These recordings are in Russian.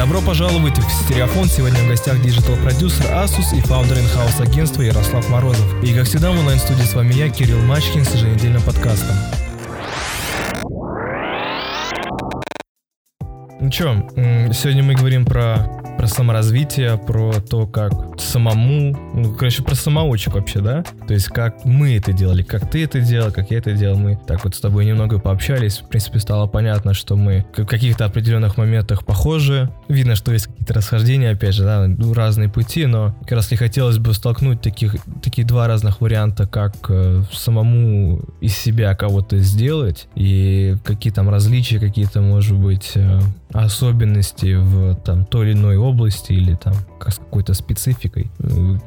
Добро пожаловать в Стереофон. Сегодня в гостях digital-продюсер Asus и founder in-house агентства Ярослав Морозов. И как всегда в онлайн-студии с вами я, Кирилл Мачкин, с еженедельным подкастом. Ну чё, сегодня мы говорим про про саморазвитие, про то, как самому, ну, короче, про самоучек вообще, да? То есть, как мы это делали, как ты это делал, как я это делал, мы так вот с тобой немного пообщались, в принципе, стало понятно, что мы в каких-то определенных моментах похожи, видно, что есть какие-то расхождения, опять же, да, ну, разные пути, но как раз не хотелось бы столкнуть таких, такие два разных варианта, как э, самому из себя кого-то сделать, и какие там различия, какие-то, может быть, э, особенности в там той или иной области или там с какой-то спецификой.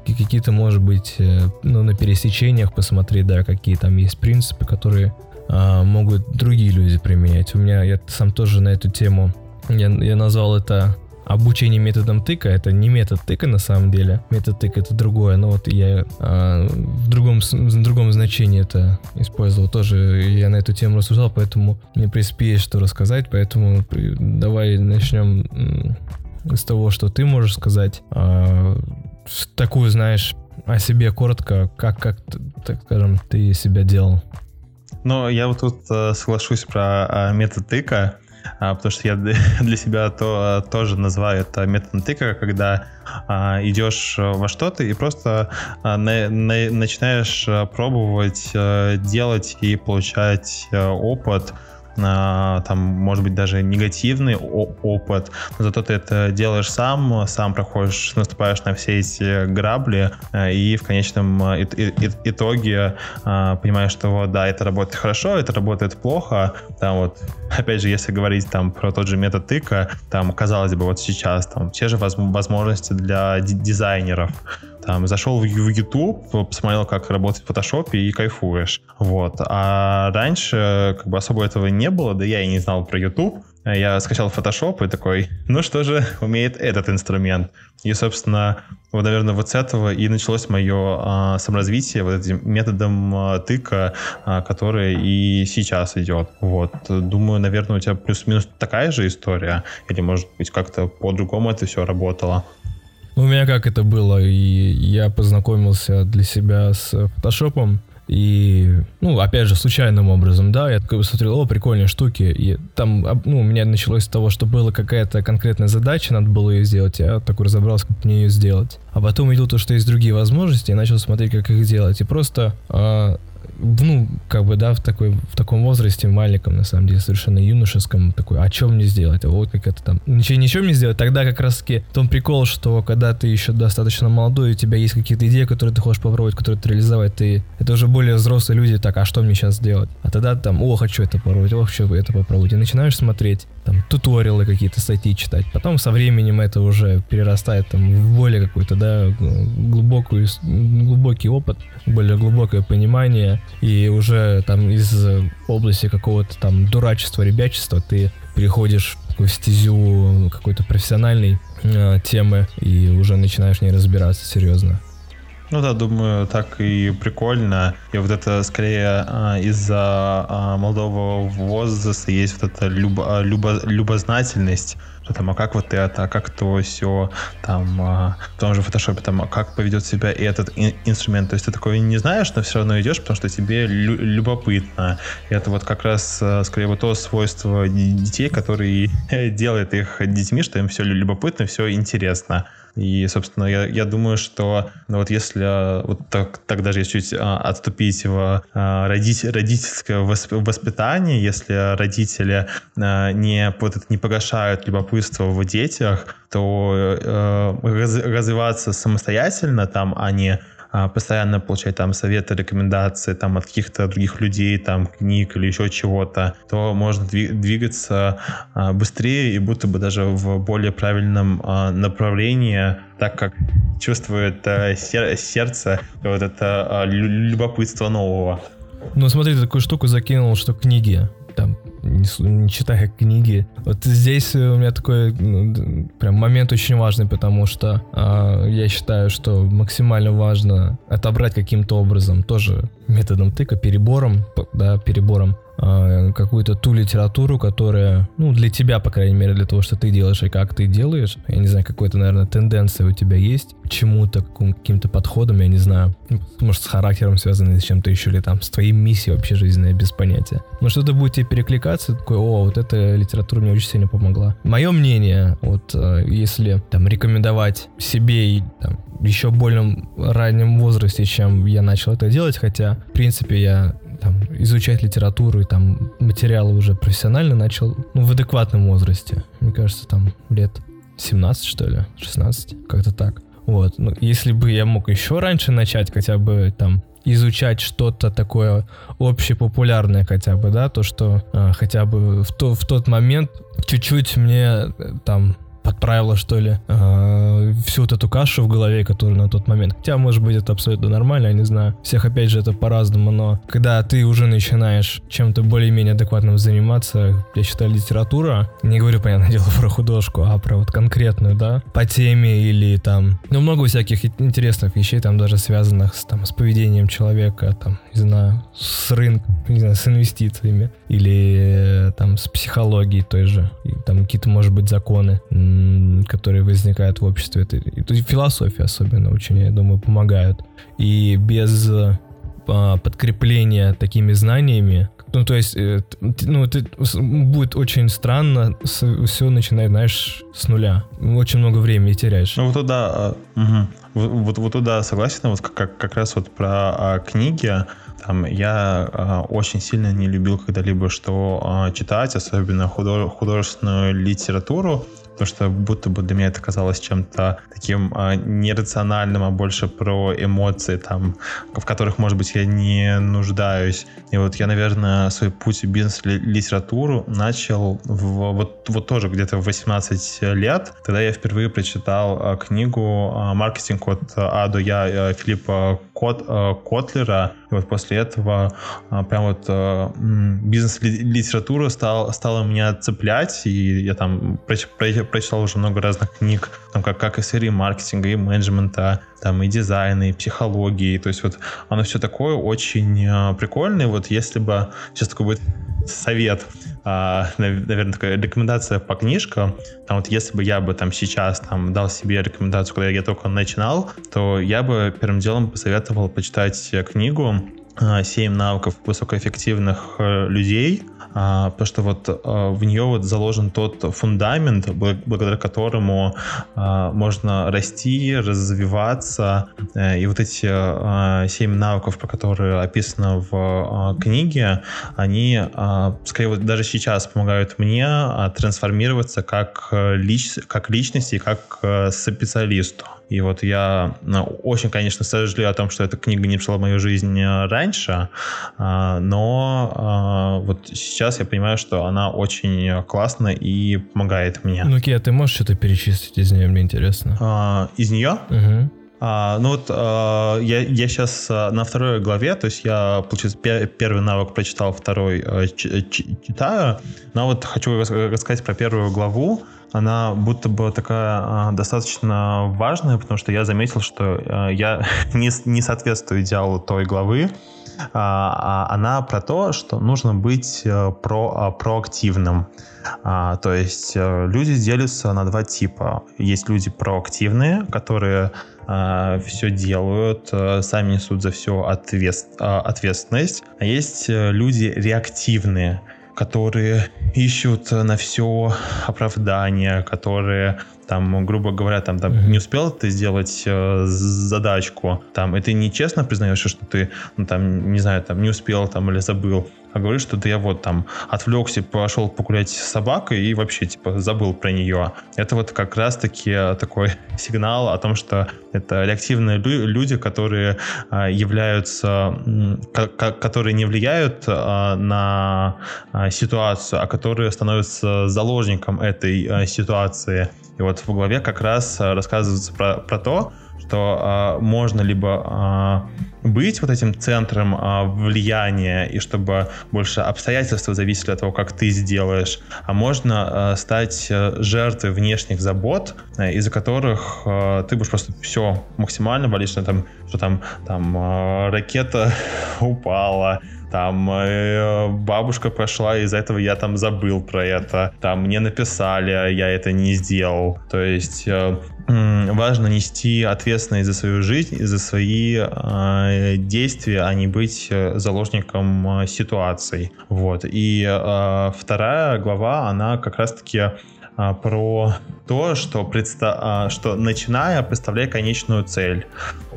Какие-то, может быть, э, ну, на пересечениях посмотреть, да, какие там есть принципы, которые а, могут другие люди применять. У меня, я сам тоже на эту тему, я, я назвал это обучение методом тыка. Это не метод тыка на самом деле. Метод тыка это другое. Но вот я а, в, другом, в другом значении это использовал. Тоже я на эту тему рассуждал, поэтому мне, в принципе, есть что рассказать. Поэтому давай начнем с того, что ты можешь сказать. А, такую, знаешь, о себе коротко, как, как, так скажем, ты себя делал. Ну, я вот тут э, соглашусь про э, метод тыка. А, потому что я для себя то, тоже называю это методом тыка, когда а, идешь во что-то и просто а, на, на, начинаешь пробовать а, делать и получать а, опыт, там, может быть, даже негативный опыт, но зато ты это делаешь сам, сам проходишь, наступаешь на все эти грабли, э, и в конечном э, итоге понимаешь, что вот, да, это работает хорошо, это работает плохо, там вот, опять же, если говорить там про тот же метод тыка, там, казалось бы, вот сейчас там те же возможности для дизайнеров, там, зашел в YouTube, посмотрел, как работает Photoshop и кайфуешь. Вот. А раньше как бы особо этого не было, да я и не знал про YouTube. Я скачал Photoshop и такой, ну что же умеет этот инструмент? И, собственно, вот, наверное, вот с этого и началось мое а, саморазвитие вот этим методом а, тыка, а, который и сейчас идет. Вот. Думаю, наверное, у тебя плюс-минус такая же история, или, может быть, как-то по-другому это все работало. Ну, у меня как это было, и я познакомился для себя с фотошопом, и, ну, опять же, случайным образом, да, я такой посмотрел, о, прикольные штуки, и там, ну, у меня началось с того, что была какая-то конкретная задача, надо было ее сделать, я такой разобрался, как мне ее сделать. А потом видел то, что есть другие возможности, и начал смотреть, как их делать, и просто э, ну, как бы, да, в, такой, в таком возрасте, маленьком, на самом деле, совершенно юношеском, такой, а что мне сделать? А вот как это там, ничего, ничего мне сделать? Тогда как раз-таки том прикол, что когда ты еще достаточно молодой, у тебя есть какие-то идеи, которые ты хочешь попробовать, которые ты реализовать, ты, это уже более взрослые люди, так, а что мне сейчас сделать? А тогда там, о, хочу это попробовать, о, хочу это попробовать. И начинаешь смотреть, там, туториалы какие-то, статьи читать. Потом со временем это уже перерастает там в более какой-то, да, глубокую, глубокий опыт, более глубокое понимание, и уже там из области какого-то там дурачества, ребячества ты переходишь в стезю какой-то профессиональной э, темы и уже начинаешь в ней разбираться серьезно. Ну да, думаю, так и прикольно. И вот это скорее а, из-за а, молодого возраста есть вот эта любо, любо, любознательность, что там, а как вот это, а как то все, там, а, в том же фотошопе, там, а как поведет себя и этот ин- инструмент. То есть ты такой не знаешь, но все равно идешь, потому что тебе лю- любопытно. И это вот как раз а, скорее вот то свойство детей, которые делает их детьми, что им все любопытно, все интересно. И, собственно, я, я думаю, что ну, вот если а, вот так, так даже чуть а, отступить в а, родитель, родительское воспитание, если родители а, не, вот это, не погашают любопытство в детях, то э, раз, развиваться самостоятельно там, а не а, постоянно получать там советы, рекомендации там от каких-то других людей, там книг или еще чего-то, то можно двигаться а, быстрее и будто бы даже в более правильном а, направлении, так как чувствует сердце вот это любопытство нового. Ну смотри, ты такую штуку закинул, что книги там не, не читая книги. Вот здесь у меня такой ну, прям момент очень важный, потому что э, я считаю, что максимально важно отобрать каким-то образом, тоже методом тыка, перебором, да, перебором какую-то ту литературу, которая, ну, для тебя, по крайней мере, для того, что ты делаешь и как ты делаешь. Я не знаю, какой-то, наверное, тенденция у тебя есть к чему-то, к каким-то подходам, я не знаю. Ну, может, с характером связано, с чем-то еще, или там, с твоей миссией вообще жизненной, без понятия. Но что-то будет тебе перекликаться, такой, о, вот эта литература мне очень сильно помогла. Мое мнение, вот, э, если там рекомендовать себе и там, еще более раннем возрасте, чем я начал это делать, хотя, в принципе, я там, изучать литературу и там материалы уже профессионально начал ну, в адекватном возрасте. Мне кажется, там лет 17, что ли, 16, как-то так. Вот, ну, если бы я мог еще раньше начать, хотя бы там изучать что-то такое общепопулярное хотя бы, да, то, что э, хотя бы в, то, в тот момент чуть-чуть мне э, там подправила, что ли, э, всю вот эту кашу в голове, которая на тот момент. Хотя, может быть, это абсолютно нормально, я не знаю. Всех, опять же, это по-разному, но когда ты уже начинаешь чем-то более-менее адекватным заниматься, я считаю, литература, не говорю, понятное дело, про художку, а про вот конкретную, да, по теме или там, ну, много всяких интересных вещей, там даже связанных с, там, с поведением человека, там, не знаю, с рынком, не знаю, с инвестициями или э, там с психологией той же, и, там какие-то, может быть, законы которые возникают в обществе. Это, это философия особенно очень, я думаю, помогают. И без а, подкрепления такими знаниями, ну, то есть, э, ну, это будет очень странно все начинать, знаешь, с нуля. Очень много времени теряешь. Ну, вот туда, угу. вот, вот, туда согласен, вот как, как раз вот про а, книги, там, я а, очень сильно не любил когда-либо что а, читать, особенно художественную литературу, потому что будто бы для меня это казалось чем-то таким а, нерациональным, а больше про эмоции, там, в которых, может быть, я не нуждаюсь. И вот я, наверное, свой путь в бизнес-литературу начал в, вот, вот тоже где-то в 18 лет. Тогда я впервые прочитал а, книгу а, «Маркетинг от А до Я» э, Филиппа Кот, а, Котлера. И вот после этого прям вот а, бизнес-литература стал, стала меня цеплять, и я там проч, проч, прочитал уже много разных книг, там, как, как и сфере маркетинга, и менеджмента, там, и дизайна, и психологии. То есть вот оно все такое очень э, прикольное. Вот если бы сейчас такой будет совет, э, наверное, такая рекомендация по книжкам, там вот если бы я бы там сейчас там дал себе рекомендацию, когда я только начинал, то я бы первым делом посоветовал почитать книгу «7 навыков высокоэффективных э, людей», а, потому что вот а, в нее вот заложен тот фундамент, благодаря которому а, можно расти, развиваться. Э, и вот эти семь навыков, про которые описано в книге, они, скорее, вот даже сейчас помогают мне трансформироваться как, лич, как личности, как э, специалисту. И вот я ну, очень, конечно, сожалею о том, что эта книга не пришла в мою жизнь э, раньше, а, но а, вот сейчас я понимаю, что она очень классная и помогает мне. Ну, Кия, ты можешь что-то перечислить из нее, мне интересно. А, из нее? Угу. А, ну вот а, я, я сейчас а, на второй главе, то есть я, получается, пер, первый навык прочитал, второй а, ч, ч, читаю, но вот хочу рассказать про первую главу она будто бы такая а, достаточно важная, потому что я заметил, что а, я не, не соответствую идеалу той главы. А, она про то, что нужно быть а, про, проактивным. То есть а, люди делятся на два типа. Есть люди проактивные, которые все делают, а, сами несут за все ответ, ответственность. А есть люди реактивные, которые ищут на все оправдания, которые там, грубо говоря, там, там mm-hmm. не успел ты сделать э, задачку, там, и ты нечестно признаешь, что ты, ну, там, не знаю, там, не успел, там, или забыл, а говоришь, что да я вот там отвлекся, пошел погулять с собакой и вообще, типа, забыл про нее. Это вот как раз-таки такой сигнал о том, что это реактивные люди, которые а, являются, которые не влияют а, на а, ситуацию, а которые становятся заложником этой ситуации. И вот в главе как раз рассказывается про, про то, что э, можно либо э, быть вот этим центром э, влияния, и чтобы больше обстоятельства зависели от того, как ты сделаешь, а можно э, стать жертвой внешних забот, э, из-за которых э, ты будешь просто все максимально валишь на там, что там, там э, ракета упала, там э, бабушка прошла, из-за этого я там забыл про это, там мне написали, а я это не сделал. То есть э, важно нести ответственность за свою жизнь и за свои э, действия, а не быть э, заложником э, ситуаций. Вот. И э, вторая глава, она как раз-таки э, про то, что, предста- что начиная, представляй конечную цель.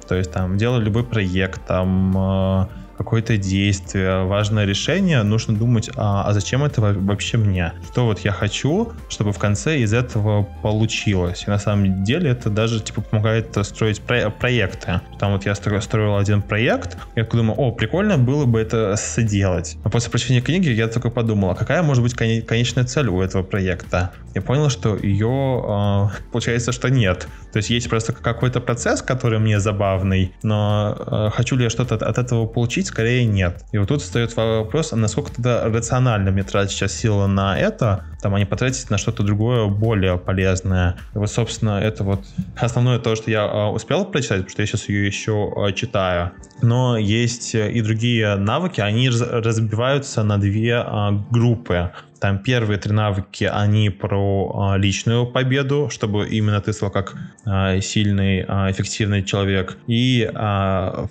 То есть там делай любой проект, там э, какое-то действие, важное решение, нужно думать, а, а зачем это вообще мне? Что вот я хочу, чтобы в конце из этого получилось? И на самом деле это даже типа помогает строить про- проекты. Там вот я строил, строил один проект, я думаю, о, прикольно было бы это сделать. А после прочтения книги я только подумал, а какая может быть конечная цель у этого проекта? Я понял, что ее, э, получается, что нет. То есть есть просто какой-то процесс, который мне забавный, но э, хочу ли я что-то от этого получить, скорее нет. И вот тут встает вопрос, а насколько тогда рационально мне тратить сейчас силы на это, там, а не потратить на что-то другое, более полезное. И вот, собственно, это вот основное то, что я э, успел прочитать, потому что я сейчас ее еще э, читаю. Но есть и другие навыки, они разбиваются на две э, группы. Там первые три навыки, они про э, личную победу, чтобы именно ты стал как э, сильный, э, эффективный человек. И, э,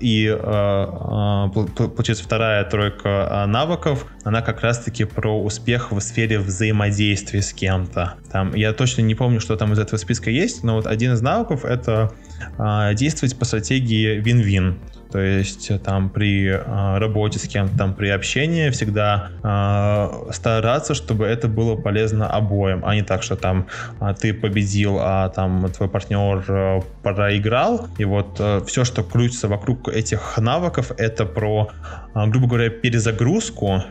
и э, э, получается вторая тройка э, навыков, она как раз-таки про успех в сфере взаимодействия с кем-то. Там, я точно не помню, что там из этого списка есть, но вот один из навыков это э, действовать по стратегии win-win. То есть э, там при э, работе с кем-то, там при общении всегда э, стараться, чтобы это было полезно обоим, а не так, что там ты победил, а там твой партнер э, проиграл. И вот э, все, что крутится вокруг этих навыков, это про, э, грубо говоря, перезагрузку,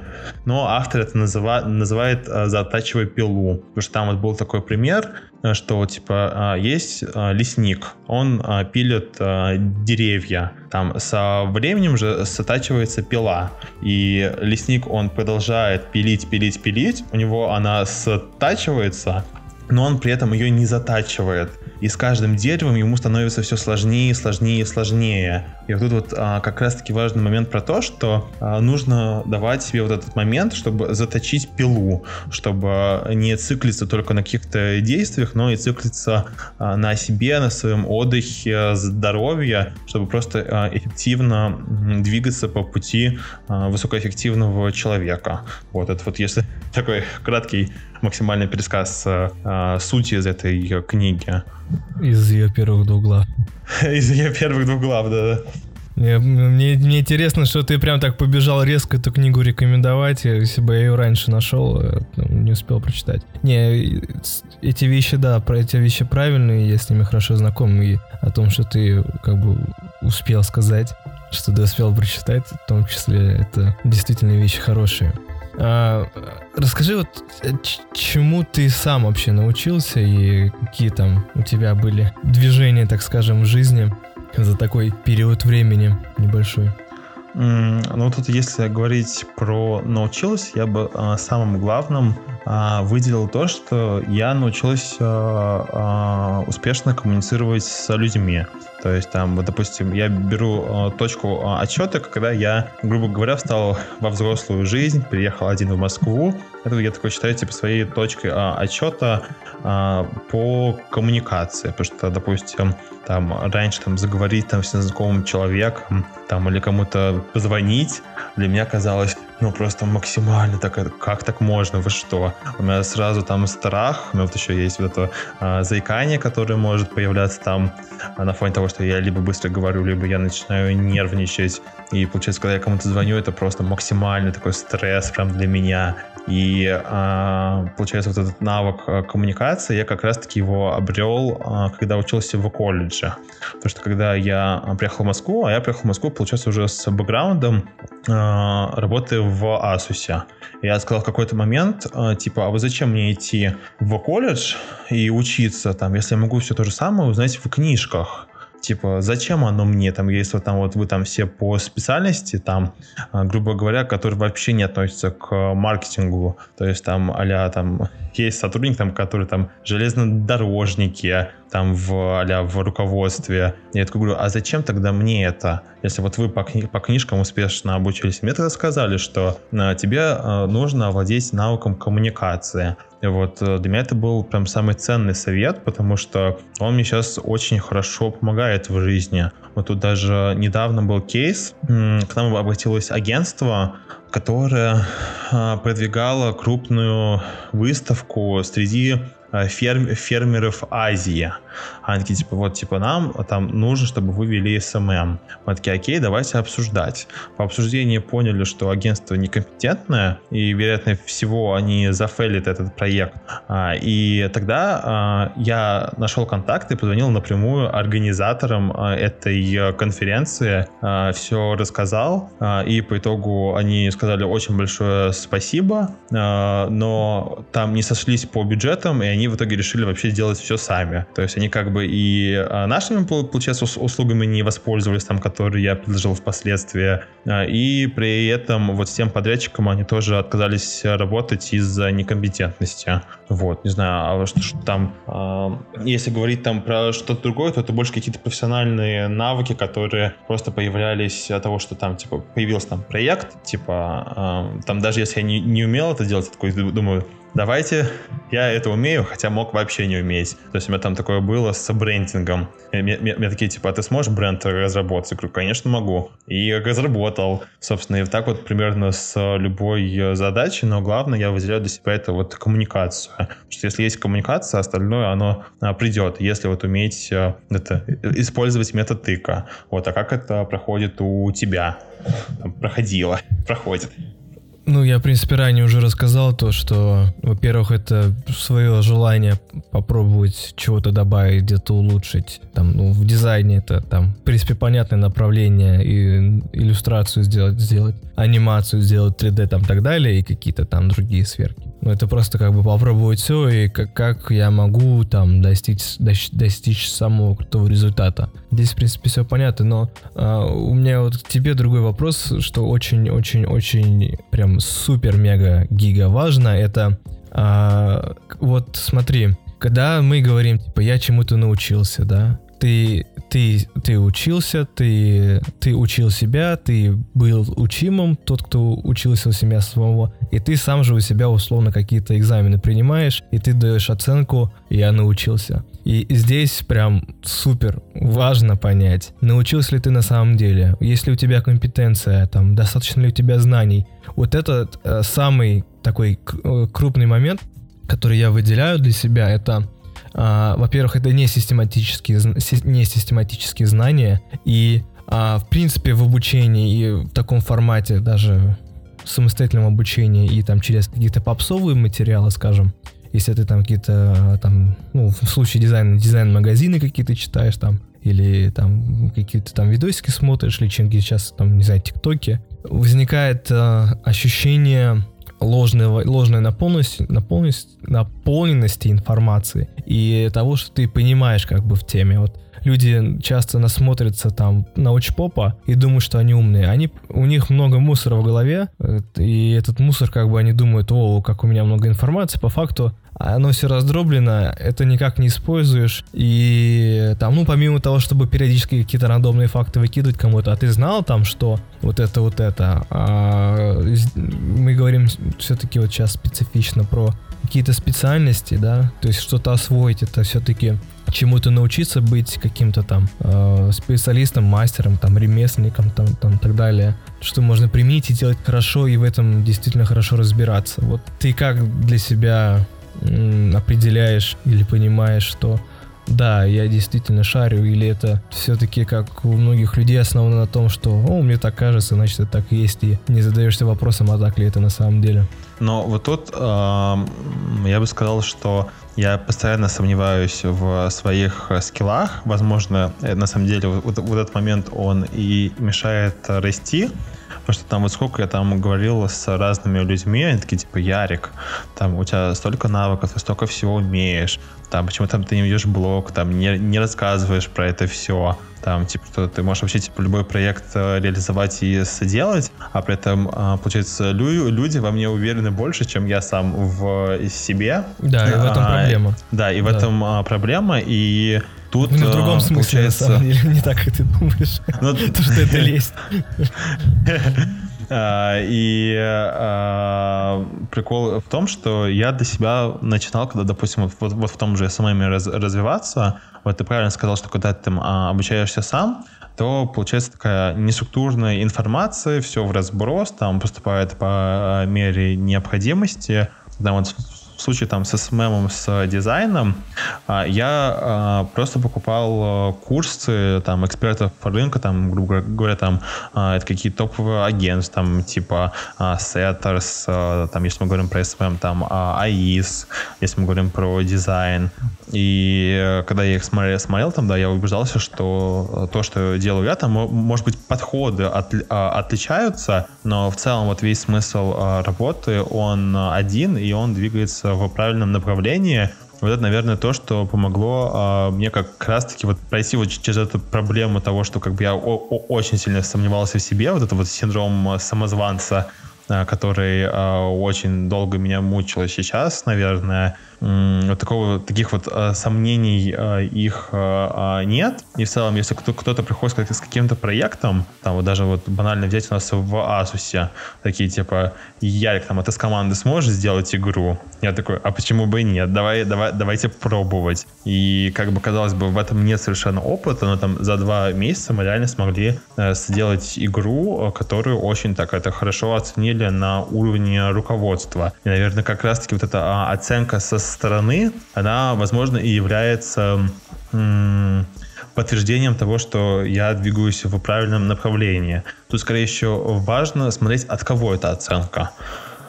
но автор это называет, называет э, затачивая пилу. Потому что там вот был такой пример, что типа есть лесник, он пилит деревья, там со временем же сотачивается пила, и лесник, он продолжает пилить, пилить, пилить, у него она сотачивается, но он при этом ее не затачивает и с каждым деревом ему становится все сложнее, сложнее, сложнее. И вот тут вот а, как раз-таки важный момент про то, что а, нужно давать себе вот этот момент, чтобы заточить пилу, чтобы не циклиться только на каких-то действиях, но и циклиться а, на себе, на своем отдыхе, здоровье, чтобы просто а, эффективно двигаться по пути а, высокоэффективного человека. Вот это вот если такой краткий максимальный пересказ а, сути из этой книги. Из ее первых двух глав. Из ее первых двух глав, да. Мне, мне, мне интересно, что ты прям так побежал резко эту книгу рекомендовать. Если бы я ее раньше нашел, э, не успел прочитать. Не, эти вещи, да, про эти вещи правильные, я с ними хорошо знаком. И о том, что ты как бы успел сказать, что ты успел прочитать, в том числе, это действительно вещи хорошие. А, расскажи вот, э, чему ты сам вообще научился и какие там у тебя были движения, так скажем, в жизни за такой период времени небольшой? Ну, тут если говорить про научилась, я бы а, самым главным а, выделил то, что я научилась а, успешно коммуницировать с людьми. То есть там, вот, допустим, я беру точку а, отсчета, когда я, грубо говоря, встал во взрослую жизнь, приехал один в Москву. Это я такой считаю типа своей точкой а, отсчета а, по коммуникации. Потому что, допустим, там раньше там заговорить там с незнакомым человеком, там или кому-то позвонить, для меня казалось, ну, просто максимально так, как так можно, вы что? У меня сразу там страх, у меня вот еще есть вот это а, заикание, которое может появляться там а, на фоне того, что я либо быстро говорю, либо я начинаю нервничать. И получается, когда я кому-то звоню, это просто максимальный такой стресс прям для меня. И а, получается, вот этот навык а, коммуникации, я как раз-таки его обрел, а, когда учился в колледже. Потому что когда я приехал в Москву, а я приехал в Москву, получается, уже с бэкграундом работы в Asus. Я сказал в какой-то момент, типа, а вы зачем мне идти в колледж и учиться там, если я могу все то же самое узнать в книжках? Типа, зачем оно мне, там, если там вот вы там все по специальности, там, грубо говоря, которые вообще не относятся к маркетингу, то есть там а там есть сотрудник, там, который там железнодорожники, там в, а в руководстве. Я такой говорю, а зачем тогда мне это? Если вот вы по, кни- по книжкам успешно обучились, мне тогда сказали, что а, тебе а, нужно овладеть навыком коммуникации. Вот э, для меня это был прям самый ценный совет, потому что он мне сейчас очень хорошо помогает в жизни. Вот тут даже недавно был кейс, к нам обратилось агентство, которое а, продвигало крупную выставку среди Э, ферм, фермеров Азии. Они такие, типа, вот, типа, нам там нужно, чтобы вы вели SMM. Мы такие, окей, давайте обсуждать. По обсуждению поняли, что агентство некомпетентное, и, вероятно всего, они зафейлят этот проект. А, и тогда а, я нашел контакты, позвонил напрямую организаторам а, этой конференции, все рассказал, и по итогу они сказали очень большое спасибо, но там не сошлись по бюджетам, и они в итоге решили вообще сделать все сами. То есть они как бы и а, нашими, получается, услугами не воспользовались, там, которые я предложил впоследствии, а, и при этом вот с тем подрядчиком они тоже отказались работать из-за некомпетентности. Вот, не знаю, а что, что там, э, если говорить там про что-то другое, то это больше какие-то профессиональные навыки, которые просто появлялись от того, что там, типа, появился там проект, типа, там даже если я не, не умел это делать, я такой думаю, давайте, я это умею, хотя мог вообще не уметь. То есть у меня там такое было с брендингом. Мне, такие, типа, а ты сможешь бренд разработать? Я говорю, конечно, могу. И разработал. Собственно, и так вот примерно с любой задачей, но главное, я выделяю для себя это вот коммуникацию. Потому что если есть коммуникация, остальное, оно а, придет. Если вот уметь а, это, использовать метод тыка. Вот, а как это проходит у тебя? Проходило, проходит. Ну, я, в принципе, ранее уже рассказал то, что, во-первых, это свое желание попробовать чего-то добавить, где-то улучшить. Там, ну, в дизайне это, там, в принципе, понятное направление, и иллюстрацию сделать, сделать, анимацию сделать 3D, там, так далее, и какие-то там другие сверки. Ну, это просто как бы попробовать все, и как, как я могу там достичь, достичь самого крутого результата. Здесь, в принципе, все понятно, но а, у меня вот к тебе другой вопрос, что очень-очень-очень прям супер-мега-гига важно, это а, вот смотри, когда мы говорим, типа, я чему-то научился, да, ты, ты, ты учился, ты, ты учил себя, ты был учимым, тот, кто учился у себя самого, и ты сам же у себя условно какие-то экзамены принимаешь, и ты даешь оценку «я научился». И здесь прям супер важно понять, научился ли ты на самом деле, есть ли у тебя компетенция, там, достаточно ли у тебя знаний. Вот этот э, самый такой э, крупный момент, который я выделяю для себя, это а, во-первых, это не систематические, не систематические знания, и а, в принципе в обучении и в таком формате даже самостоятельном обучении и там через какие-то попсовые материалы, скажем, если ты там какие-то там, ну, в случае дизайна, дизайн-магазины какие-то читаешь там, или там какие-то там видосики смотришь, или чем сейчас там, не знаю, тиктоки, возникает э, ощущение ложной, ложной наполненности, наполненности, наполненности информации и того, что ты понимаешь как бы в теме. Вот люди часто насмотрятся там на учпопа и думают, что они умные. Они, у них много мусора в голове, э, и этот мусор как бы они думают, о, как у меня много информации. По факту оно все раздроблено, это никак не используешь. И там, ну, помимо того, чтобы периодически какие-то рандомные факты выкидывать кому-то, а ты знал там, что вот это, вот это. А мы говорим все-таки вот сейчас специфично про какие-то специальности, да, то есть что-то освоить, это все-таки чему-то научиться быть каким-то там э, специалистом, мастером, там ремесленником, там, там так далее, что можно применить и делать хорошо и в этом действительно хорошо разбираться. Вот ты как для себя определяешь или понимаешь, что да, я действительно шарю, или это все-таки, как у многих людей, основано на том, что, о, мне так кажется, значит, это так есть, и не задаешься вопросом, а так ли это на самом деле. Но вот тут э, я бы сказал, что я постоянно сомневаюсь в своих скиллах. Возможно, э, на самом деле вот, вот этот момент он и мешает расти, Потому что там вот сколько я там говорил с разными людьми, они такие, типа, Ярик, там у тебя столько навыков, ты столько всего умеешь, там почему там ты не ведешь блог, там не, не рассказываешь про это все, там, типа, что ты можешь вообще, типа, любой проект э, реализовать и сделать, а при этом, а, получается, лю- люди во мне уверены больше, чем я сам в себе. Да, и в этом а, проблема. Да, и в да. этом а, проблема, и тут ну, в другом смысле, получается... на самом деле, не так, как ты думаешь. Ну, То, что это лезть. А, и а, прикол в том, что я для себя начинал, когда, допустим, вот, вот в том же SMM раз, развиваться, вот ты правильно сказал, что когда ты там а, обучаешься сам, то получается такая неструктурная информация, все в разброс, там поступает по мере необходимости. Там вот в случае там с SMM, с дизайном, а, я а, просто покупал а, курсы там экспертов по рынку, там, грубо говоря, там это какие-то топовые агентства, там, типа Setters, там, если мы говорим про SMM, там, AIS, если мы говорим про дизайн. И э, когда я их смотрел, смотрел там, да, я убеждался, что то, что делаю я, там, может быть, подходы от, отличаются, но в целом вот весь смысл работы, он один, и он двигается в правильном направлении. Вот это, наверное, то, что помогло а, мне как раз-таки вот пройти вот через эту проблему того, что как бы я очень сильно сомневался в себе, вот это вот синдром самозванца, а, который а, очень долго меня мучил сейчас, наверное, вот такого, таких вот э, сомнений э, их э, нет. И в целом, если кто, кто-то приходит с каким-то проектом, там вот даже вот банально взять у нас в Asus, такие типа, Ярик, там, а ты с команды сможешь сделать игру? Я такой, а почему бы и нет? Давай, давай, давайте пробовать. И как бы казалось бы, в этом нет совершенно опыта, но там за два месяца мы реально смогли э, сделать игру, которую очень так это хорошо оценили на уровне руководства. И, наверное, как раз-таки вот эта а, оценка со стороны, она, возможно, и является подтверждением того, что я двигаюсь в правильном направлении. Тут, скорее всего, важно смотреть, от кого эта оценка.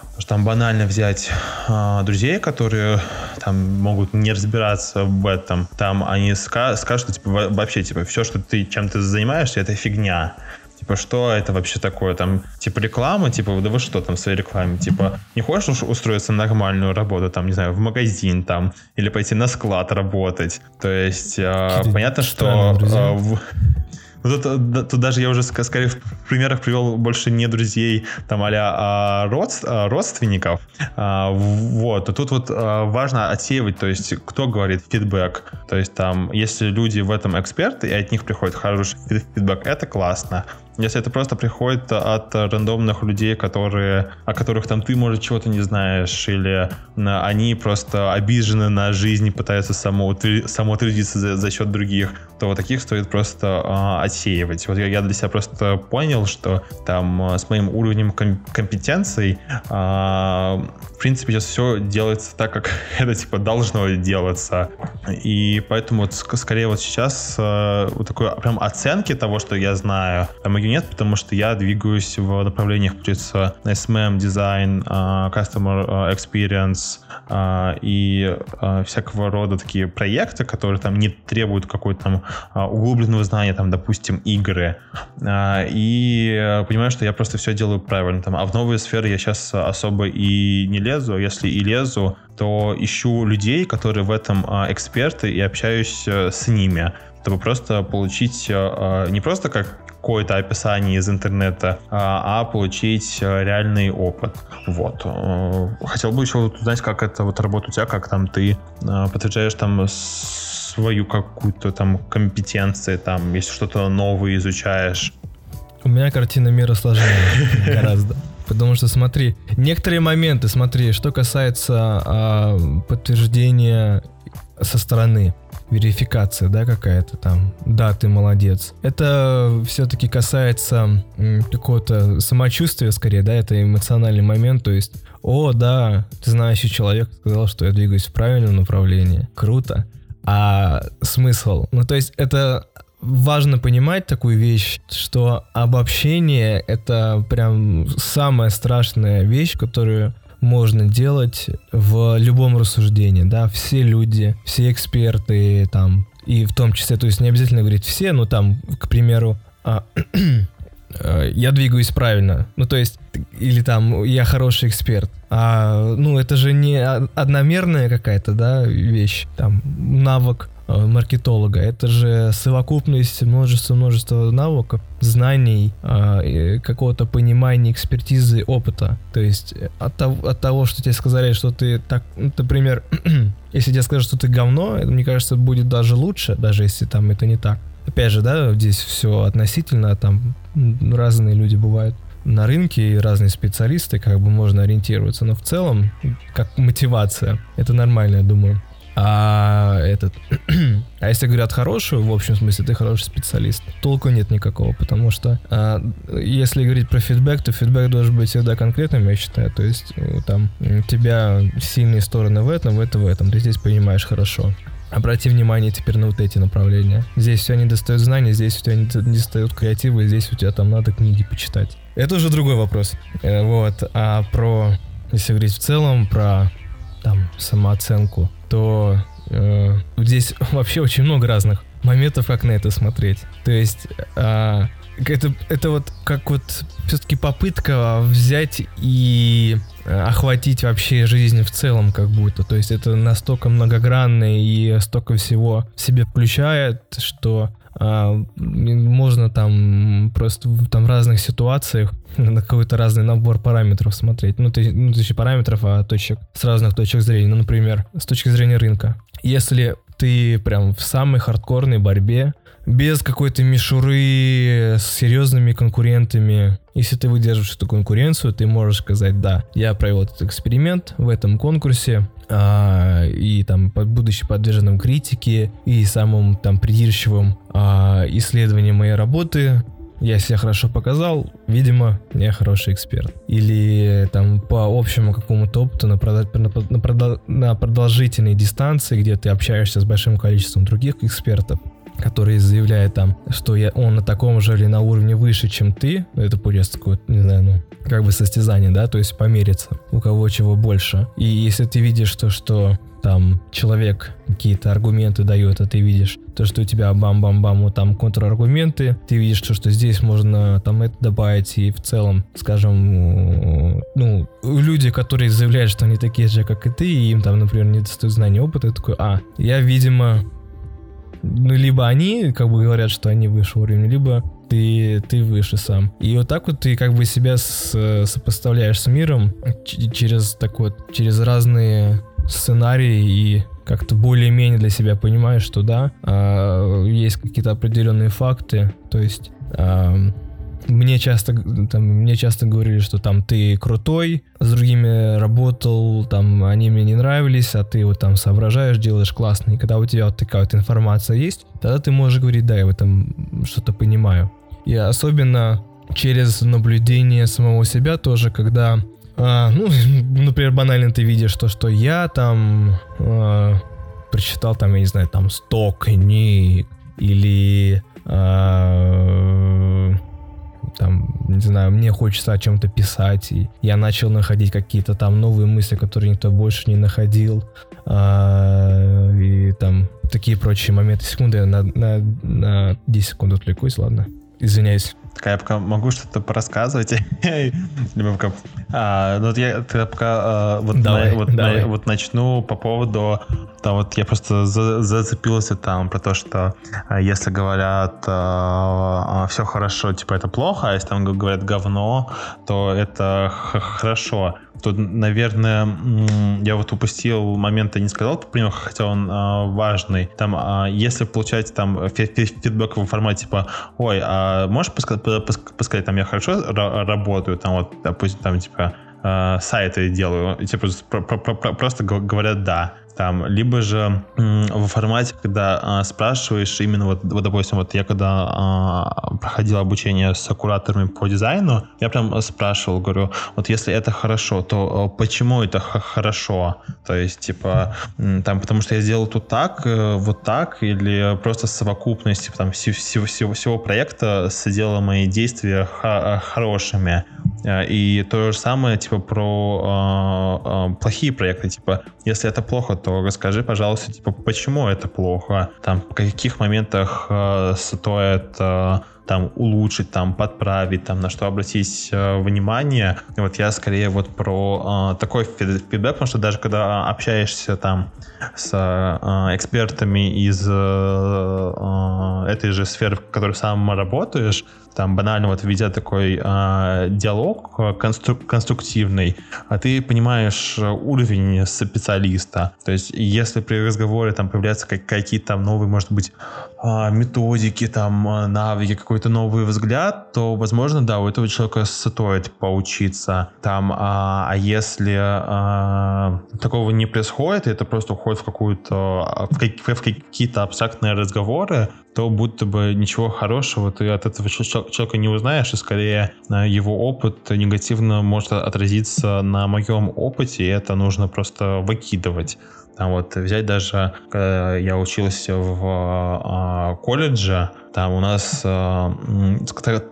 Потому что там банально взять э, друзей, которые там могут не разбираться в этом. Там они ска- скажут, типа, вообще, типа, все, что ты чем ты занимаешься, это фигня типа, что это вообще такое, там, типа, реклама, типа, да вы что там в своей рекламе, типа, не хочешь устроиться на нормальную работу, там, не знаю, в магазин, там, или пойти на склад работать, то есть, э, понятно, что э, в, ну, тут, тут даже я уже скорее в примерах привел больше не друзей, там, а, а, род, а родственников. А, вот. И тут вот а, важно отсеивать, то есть кто говорит фидбэк. То есть там, если люди в этом эксперты, и от них приходит хороший фидбэк, это классно. Если это просто приходит от рандомных людей, которые, о которых там ты, может, чего-то не знаешь, или они просто обижены на жизнь и пытаются самоутвердиться за, за счет других, то вот таких стоит просто а, отсеивать. Вот я, я для себя просто понял, что там а, с моим уровнем ком- компетенций а, в принципе сейчас все делается так, как это типа должно делаться. И поэтому вот скорее вот сейчас а, вот такой прям оценки того, что я знаю, там нет, потому что я двигаюсь в направлениях, получается, SMM, дизайн, а, customer а, experience а, и всякого рода такие проекты, которые там не требуют какой-то там углубленного знания, там, допустим, игры. И понимаю, что я просто все делаю правильно. Там, а в новые сферы я сейчас особо и не лезу. Если и лезу, то ищу людей, которые в этом эксперты, и общаюсь э, с ними чтобы просто получить не просто как какое-то описание из интернета, а, а получить э, реальный опыт. Вот. Э, хотел бы еще узнать, как это вот работает у тебя, как там ты э, подтверждаешь там свою какую-то там компетенцию, там, если что-то новое изучаешь. У меня картина мира сложнее гораздо. Потому что смотри, некоторые моменты, смотри, что касается а, подтверждения со стороны верификация, да, какая-то там, да, ты молодец. Это все-таки касается какого-то самочувствия, скорее, да, это эмоциональный момент, то есть, о, да, ты знающий человек сказал, что я двигаюсь в правильном направлении, круто. А смысл? Ну, то есть это важно понимать такую вещь, что обобщение — это прям самая страшная вещь, которую можно делать в любом рассуждении, да, все люди, все эксперты, там, и в том числе, то есть не обязательно говорить все, но там, к примеру, а, э, я двигаюсь правильно. Ну, то есть, или там, я хороший эксперт. А, ну, это же не одномерная какая-то, да, вещь, там, навык маркетолога. Это же совокупность множества-множества навыков, знаний, а, какого-то понимания, экспертизы, опыта. То есть э, от того, от того, что тебе сказали, что ты так, ну, например, если тебе скажут, что ты говно, это, мне кажется, будет даже лучше, даже если там это не так. Опять же, да, здесь все относительно, там разные люди бывают на рынке и разные специалисты, как бы можно ориентироваться, но в целом, как мотивация, это нормально, я думаю. А этот... а если говорят хорошую, в общем смысле, ты хороший специалист, толку нет никакого, потому что а, если говорить про фидбэк, то фидбэк должен быть всегда конкретным, я считаю. То есть э, там у тебя сильные стороны в этом, в этом, в этом. Ты здесь понимаешь хорошо. Обрати внимание теперь на вот эти направления. Здесь все не достают знаний, здесь у тебя не достают креатива, здесь у тебя там надо книги почитать. Это уже другой вопрос. Э, вот. А про, если говорить в целом, про там самооценку, то э, здесь вообще очень много разных моментов, как на это смотреть. То есть э, это, это вот как вот все-таки попытка взять и э, охватить вообще жизнь в целом как будто. То есть это настолько многогранно и столько всего в себе включает, что можно там просто там разных ситуациях на какой-то разный набор параметров смотреть. Ну, ты, ну, точнее, параметров, а точек с разных точек зрения. Ну, например, с точки зрения рынка. Если ты прям в самой хардкорной борьбе, без какой-то мишуры с серьезными конкурентами. Если ты выдерживаешь эту конкуренцию, ты можешь сказать, да, я провел этот эксперимент в этом конкурсе, а, и там, будучи подверженным критике и самым там придирчивым а, исследованием моей работы, я себя хорошо показал, видимо, я хороший эксперт. Или там по общему какому-то опыту на, продо- на, продо- на продолжительной дистанции, где ты общаешься с большим количеством других экспертов, который заявляет там, что я, он на таком же или на уровне выше, чем ты, это будет такое, не знаю, ну, как бы состязание, да, то есть помериться, у кого чего больше. И если ты видишь то, что там человек какие-то аргументы дает, а ты видишь то, что у тебя бам-бам-бам, вот там контраргументы, ты видишь то, что здесь можно там это добавить, и в целом, скажем, ну, люди, которые заявляют, что они такие же, как и ты, и им там, например, не достают знания опыта, такой, а, я, видимо, ну, либо они как бы говорят, что они выше уровня, либо ты, ты выше сам. И вот так вот ты как бы себя с, сопоставляешь с миром через так вот, через разные сценарии и как-то более-менее для себя понимаешь, что да, э, есть какие-то определенные факты, то есть э, мне часто, там, мне часто говорили, что там ты крутой, с другими работал, там они мне не нравились, а ты вот там соображаешь, делаешь классно. И когда у тебя вот такая вот информация есть, тогда ты можешь говорить, да, я в этом что-то понимаю. И особенно через наблюдение самого себя тоже, когда, а, ну, например, банально ты видишь то, что я там а, прочитал там, я не знаю, там 100 книг или а, там, не знаю, мне хочется о чем-то писать, и я начал находить какие-то там новые мысли, которые никто больше не находил, а, и там такие прочие моменты. Секунды, я на, на, на 10 секунд отвлекусь, ладно? Извиняюсь. Так я пока могу что-то порассказывать. Либо пока... А, ну, вот я тогда пока а, вот, давай, на, вот, давай. На, вот начну по поводу... Там вот я просто за, зацепился там про то, что а, если говорят а, а, все хорошо, типа это плохо, а если там говорят говно, то это хорошо то, наверное, я вот упустил момент и не сказал, например, хотя он а, важный. Там, а, если получать там фидбэк в формате типа, ой, а можешь подсказать, там я хорошо работаю, там вот, допустим, там типа а, сайты делаю, и типа просто говорят да там, либо же в формате, когда а, спрашиваешь именно вот, вот, допустим, вот я когда а, проходил обучение с кураторами по дизайну, я прям спрашивал, говорю, вот если это хорошо, то а, почему это хорошо? То есть, типа, там, потому что я сделал тут так, э, вот так, или просто совокупность, типа, там, всего, всего, всего проекта сделала мои действия хорошими. Э, и то же самое, типа, про э, э, плохие проекты, типа, если это плохо, то расскажи, пожалуйста, типа, почему это плохо, там, в каких моментах э, стоит э, там улучшить, там подправить, там на что обратить э, внимание. Вот я скорее вот про э, такой фидбэк, потому что даже когда общаешься там с э, экспертами из э, э, этой же сферы, в которой сам работаешь, там банально вот ведя такой э, диалог конструк конструктивный, а ты понимаешь уровень специалиста. То есть если при разговоре там появляются какие-то новые, может быть, э, методики, там навыки, какой-то новый взгляд, то, возможно, да, у этого человека стоит поучиться. Там, а, а если а, такого не происходит, и это просто уходит в какую-то в, в какие-то абстрактные разговоры, то будто бы ничего хорошего ты от этого человека не узнаешь, и скорее э, его опыт негативно может отразиться на моем опыте, и это нужно просто выкидывать. Там вот взять даже, когда я учился в а, колледже, там у нас, а,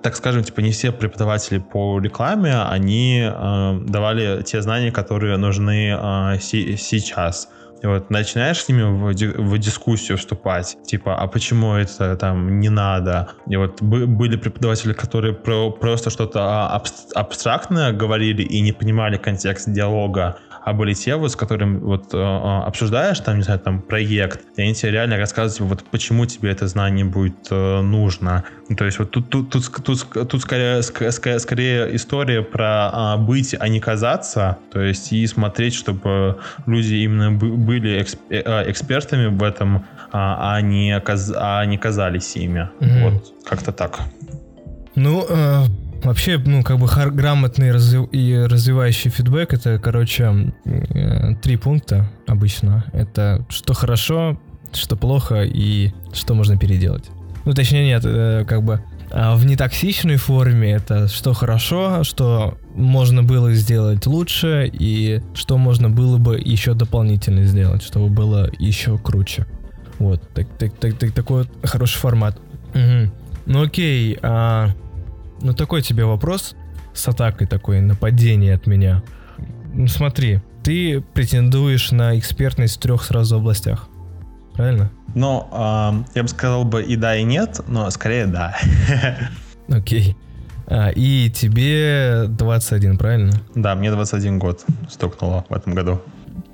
так скажем, типа не все преподаватели по рекламе, они а, давали те знания, которые нужны а, си- сейчас. И вот начинаешь с ними в, в дискуссию вступать, типа, а почему это там не надо? И вот были преподаватели, которые про, просто что-то абстрактное говорили и не понимали контекст диалога, а были те, вот, с которыми вот э, э, обсуждаешь, там, не знаю, там, проект, и они тебе реально рассказывают, типа, вот почему тебе это знание будет э, нужно. Ну, то есть вот тут, тут, тут, тут, тут скорее, скорее, скорее история про а, быть, а не казаться, то есть и смотреть, чтобы люди именно были эксп, экспертами в этом, а, а, не, а не казались ими. Mm-hmm. Вот, как-то так. Ну, э, Вообще, ну, как бы грамотный и развивающий фидбэк это, короче, э, три пункта обычно. Это что хорошо, что плохо и что можно переделать. Ну, точнее, нет, э, как бы а в нетоксичной форме это что хорошо, что можно было сделать лучше и что можно было бы еще дополнительно сделать, чтобы было еще круче. Вот, так, так, так, так, такой вот хороший формат. Угу. Ну окей, а ну такой тебе вопрос с атакой такой, нападение от меня. Ну смотри, ты претендуешь на экспертность в трех сразу областях. Правильно? Ну, э, я бы сказал бы и да, и нет, но скорее да. Окей. А, и тебе 21, правильно? Да, мне 21 год стукнуло в этом году.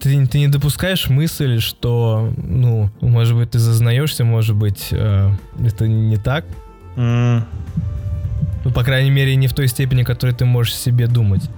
Ты, ты не допускаешь мысль, что, ну, может быть, ты зазнаешься, может быть, э, это не так? Mm, ну, по крайней мере, не в той степени, которой ты можешь себе думать.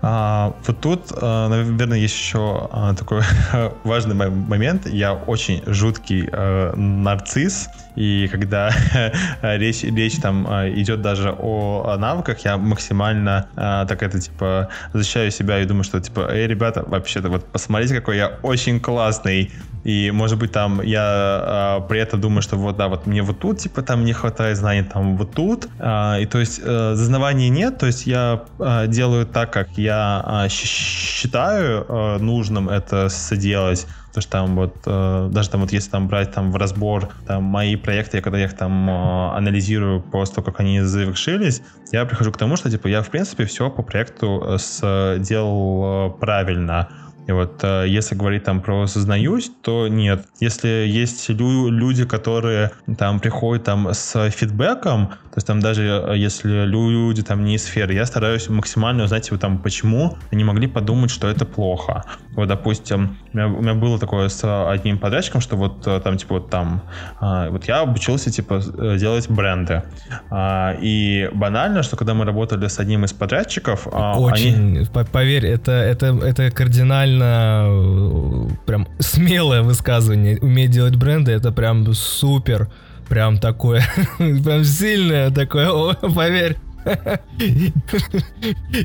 А, вот тут, а, наверное, есть еще а, такой важный момент. Я очень жуткий а, нарцисс, и когда речь, речь там идет даже о навыках, я максимально так это, типа, защищаю себя и думаю, что, типа, эй, ребята, вообще-то, вот посмотрите, какой я очень классный, и, может быть, там я а, при этом думаю, что вот, да, вот мне вот тут, типа, там не хватает знаний, там вот тут. А, и то есть а, зазнавания нет, то есть я а, делаю так, как я а, считаю а, нужным это сделать. Потому что там вот, э, даже там вот если там брать там в разбор там мои проекты, я когда я их там э, анализирую того, как они завершились, я прихожу к тому, что типа я в принципе все по проекту сделал э, правильно. И вот э, если говорить там про осознаюсь, то нет. Если есть лю- люди, которые там приходят там с фидбэком, то есть там даже э, если люди там не из сферы, я стараюсь максимально узнать его там почему они могли подумать, что это плохо. Вот, допустим, у меня, у меня было такое с одним подрядчиком, что вот э, там типа вот там вот я обучился типа делать бренды. А, и банально, что когда мы работали с одним из подрядчиков, очень, они... поверь, это это это кардинально э, прям смелое высказывание. Уметь делать бренды, это прям супер. Прям такое, прям сильное такое, поверь.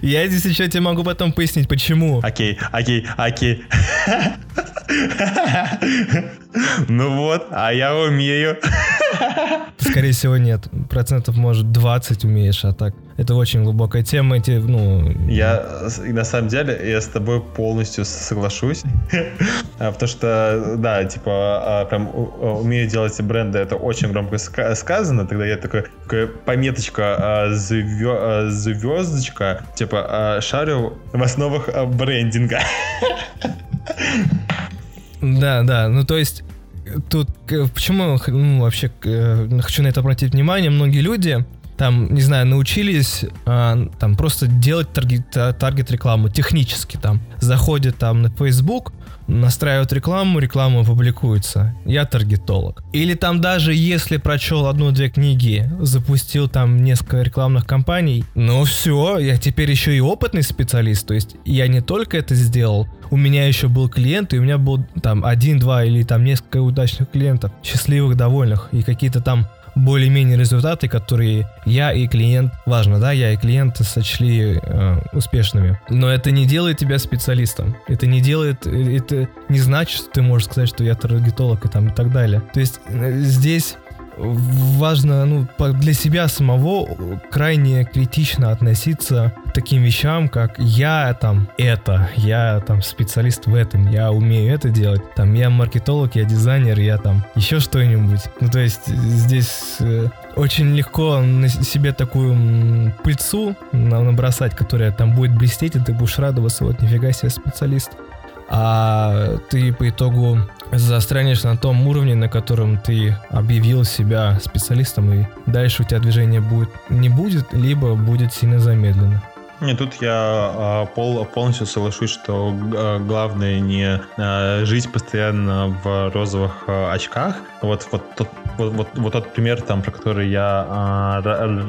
Я здесь еще тебе могу потом пояснить, почему. Окей, окей, окей. Ну вот, а я умею. Скорее всего, нет. Процентов, может, 20 умеешь, а так это очень глубокая тема, эти, ну... Я, на самом деле, я с тобой полностью соглашусь, а, потому что, да, типа, а, прям умею делать бренды, это очень громко сказано, тогда я такой, такая пометочка, а, звездочка, типа, шарю в основах брендинга. Да, да, ну то есть тут почему ну, вообще хочу на это обратить внимание, многие люди там, не знаю, научились а, там просто делать таргет, таргет рекламу технически там. Заходят там на Facebook, настраивают рекламу, реклама публикуется. Я таргетолог. Или там даже если прочел одну-две книги, запустил там несколько рекламных кампаний, ну все, я теперь еще и опытный специалист. То есть я не только это сделал, у меня еще был клиент, и у меня был там один-два или там несколько удачных клиентов, счастливых, довольных, и какие-то там более-менее результаты, которые я и клиент, важно, да, я и клиент сочли э, успешными. Но это не делает тебя специалистом. Это не делает, это не значит, что ты можешь сказать, что я таргетолог и там и так далее. То есть э, здесь важно ну, для себя самого крайне критично относиться к таким вещам, как я там это, я там специалист в этом, я умею это делать, там я маркетолог, я дизайнер, я там еще что-нибудь. Ну то есть здесь э, очень легко на себе такую пыльцу набросать, которая там будет блестеть, и ты будешь радоваться, вот нифига себе специалист а ты по итогу застрянешь на том уровне, на котором ты объявил себя специалистом, и дальше у тебя движение будет не будет, либо будет сильно замедлено. Не, тут я а, пол, полностью соглашусь, что а, главное не а, жить постоянно в розовых очках. Вот, вот, тот, вот, вот, вот тот пример, там, про который я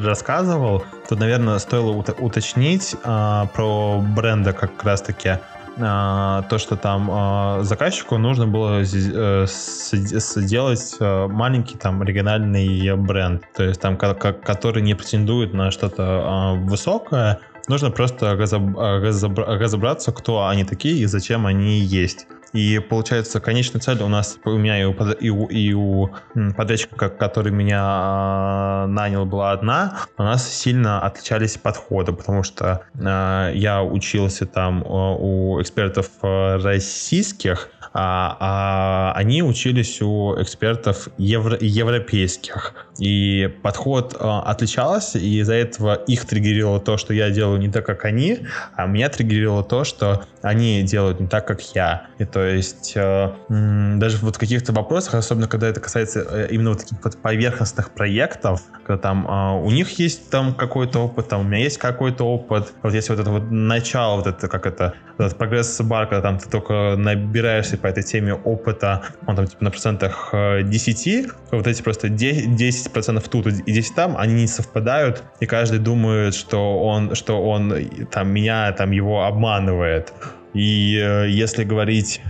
рассказывал, тут, наверное, стоило уточнить про бренда как раз-таки то, что там а, заказчику нужно было э, сделать э, маленький там региональный бренд, то есть там, который не претендует на что-то а, высокое, нужно просто разобраться, кто они такие и зачем они есть. И получается, конечная цель у нас, у меня и у, и у, и у подрядчика, который меня э, нанял, была одна. У нас сильно отличались подходы, потому что э, я учился там э, у экспертов российских, а, а они учились у экспертов евро, европейских. И подход а, отличался, и из-за этого их триггерило то, что я делаю не так, как они, а меня триггерило то, что они делают не так, как я. И то есть м- даже вот в каких-то вопросах, особенно когда это касается э, именно вот таких вот поверхностных проектов, когда там а, у них есть там какой-то опыт, там у меня есть какой-то опыт, вот если вот это вот начало, вот это, как это, этот прогресс-бар, когда там ты только набираешься по этой теме опыта, он там типа на процентах 10, э, вот эти просто 10, процентов тут и 10 там, они не совпадают, и каждый думает, что он, что он там меня, там его обманывает. И э, если говорить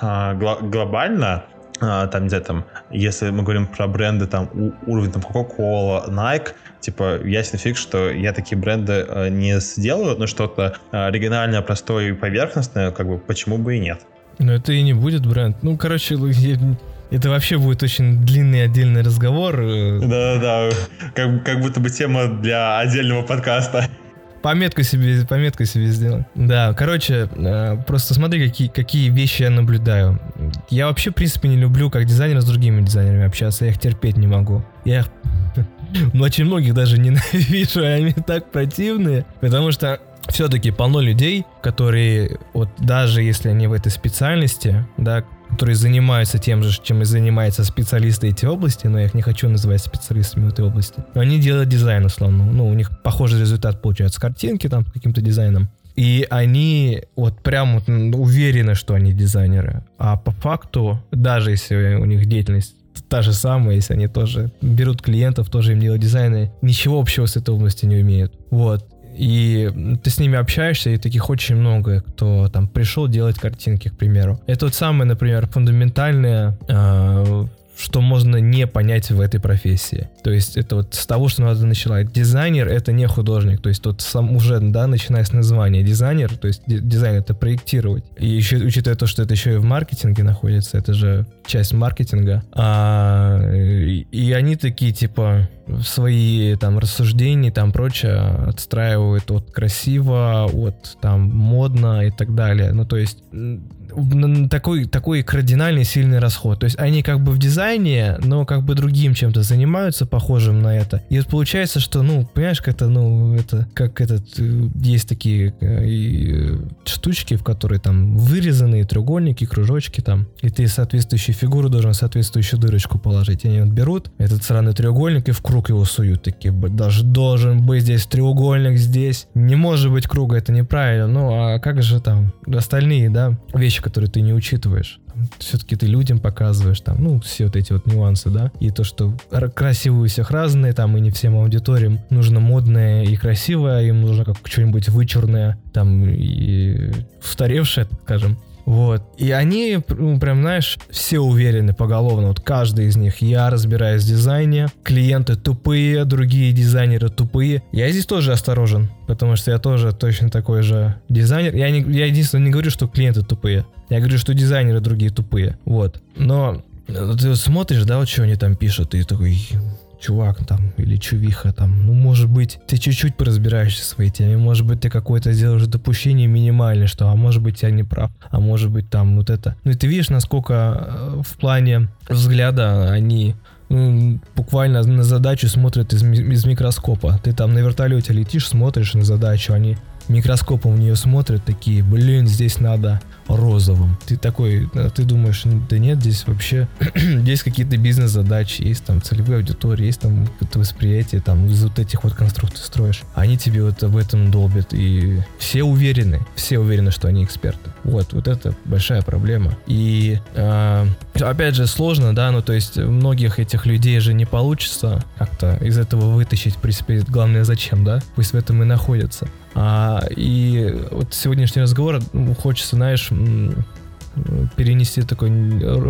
э, гл- глобально, а, там, где там, если мы говорим про бренды, там, уровень, там, Coca-Cola, Nike, типа, ясный фиг, что я такие бренды э, не сделаю, но что-то э, региональное, простое и поверхностное, как бы, почему бы и нет. Но это и не будет бренд. Ну, короче, это вообще будет очень длинный отдельный разговор. Да-да-да, как, как будто бы тема для отдельного подкаста. Пометку себе, пометку себе сделай. Да, короче, э, просто смотри, какие, какие вещи я наблюдаю. Я вообще, в принципе, не люблю как дизайнер с другими дизайнерами общаться, я их терпеть не могу. Я ну, очень многих даже ненавижу, они так противные, потому что все-таки полно людей, которые вот даже если они в этой специальности, да, которые занимаются тем же, чем и занимаются специалисты этой области, но я их не хочу называть специалистами этой области. Но они делают дизайн условно. Ну, у них похожий результат получается картинки там каким-то дизайном. И они вот прям вот уверены, что они дизайнеры. А по факту, даже если у них деятельность та же самая, если они тоже берут клиентов, тоже им делают дизайны, ничего общего с этой областью не умеют. Вот. И ты с ними общаешься, и таких очень много, кто там пришел делать картинки, к примеру. Это вот самое, например, фундаментальное э, что можно не понять в этой профессии. То есть это вот с того, что надо начинать. Дизайнер — это не художник. То есть тут сам уже, да, начиная с названия дизайнер, то есть дизайн — это проектировать. И еще, учитывая то, что это еще и в маркетинге находится, это же часть маркетинга. А, и, и они такие, типа, свои там рассуждения там прочее отстраивают от красиво, от там модно и так далее. Ну, то есть такой, такой кардинальный сильный расход. То есть они как бы в дизайне, но как бы другим чем-то занимаются, похожим на это. И вот получается, что, ну, понимаешь, как это, ну, это, как этот, э, есть такие э, штучки, в которые там вырезанные треугольники, кружочки там, и ты соответствующую фигуру должен соответствующую дырочку положить. Они вот берут этот сраный треугольник и вкручивают круг его суют, такие, даже должен быть здесь треугольник, здесь не может быть круга, это неправильно. Ну, а как же там остальные, да, вещи, которые ты не учитываешь? все-таки ты людям показываешь там, ну, все вот эти вот нюансы, да, и то, что красивые у всех разные, там, и не всем аудиториям нужно модное и красивое, им нужно как что-нибудь вычурное, там, и устаревшее, скажем, вот. И они, ну, прям, знаешь, все уверены поголовно. Вот каждый из них. Я разбираюсь в дизайне. Клиенты тупые, другие дизайнеры тупые. Я здесь тоже осторожен, потому что я тоже точно такой же дизайнер. Я, не, я единственное не говорю, что клиенты тупые. Я говорю, что дизайнеры другие тупые. Вот. Но ты смотришь, да, вот что они там пишут, и такой, чувак там или чувиха там, ну, может быть, ты чуть-чуть поразбираешься в своей теме, может быть, ты какое-то сделаешь допущение минимальное, что, а может быть, я не прав, а может быть, там вот это. Ну, и ты видишь, насколько э, в плане взгляда они ну, буквально на задачу смотрят из, из микроскопа. Ты там на вертолете летишь, смотришь на задачу, они микроскопом в нее смотрят, такие, блин, здесь надо розовым. Ты такой, ты думаешь, да нет, здесь вообще, здесь какие-то бизнес-задачи, есть там целевые аудитории, есть там какое-то восприятие, там из вот этих вот конструкций строишь. Они тебе вот об этом долбят, и все уверены, все уверены, что они эксперты. Вот, вот это большая проблема. И э, опять же сложно, да, ну то есть многих этих людей же не получится как-то из этого вытащить, в принципе, главное зачем, да, пусть в этом и находятся. А, и вот сегодняшний разговор ну, хочется, знаешь, перенести такое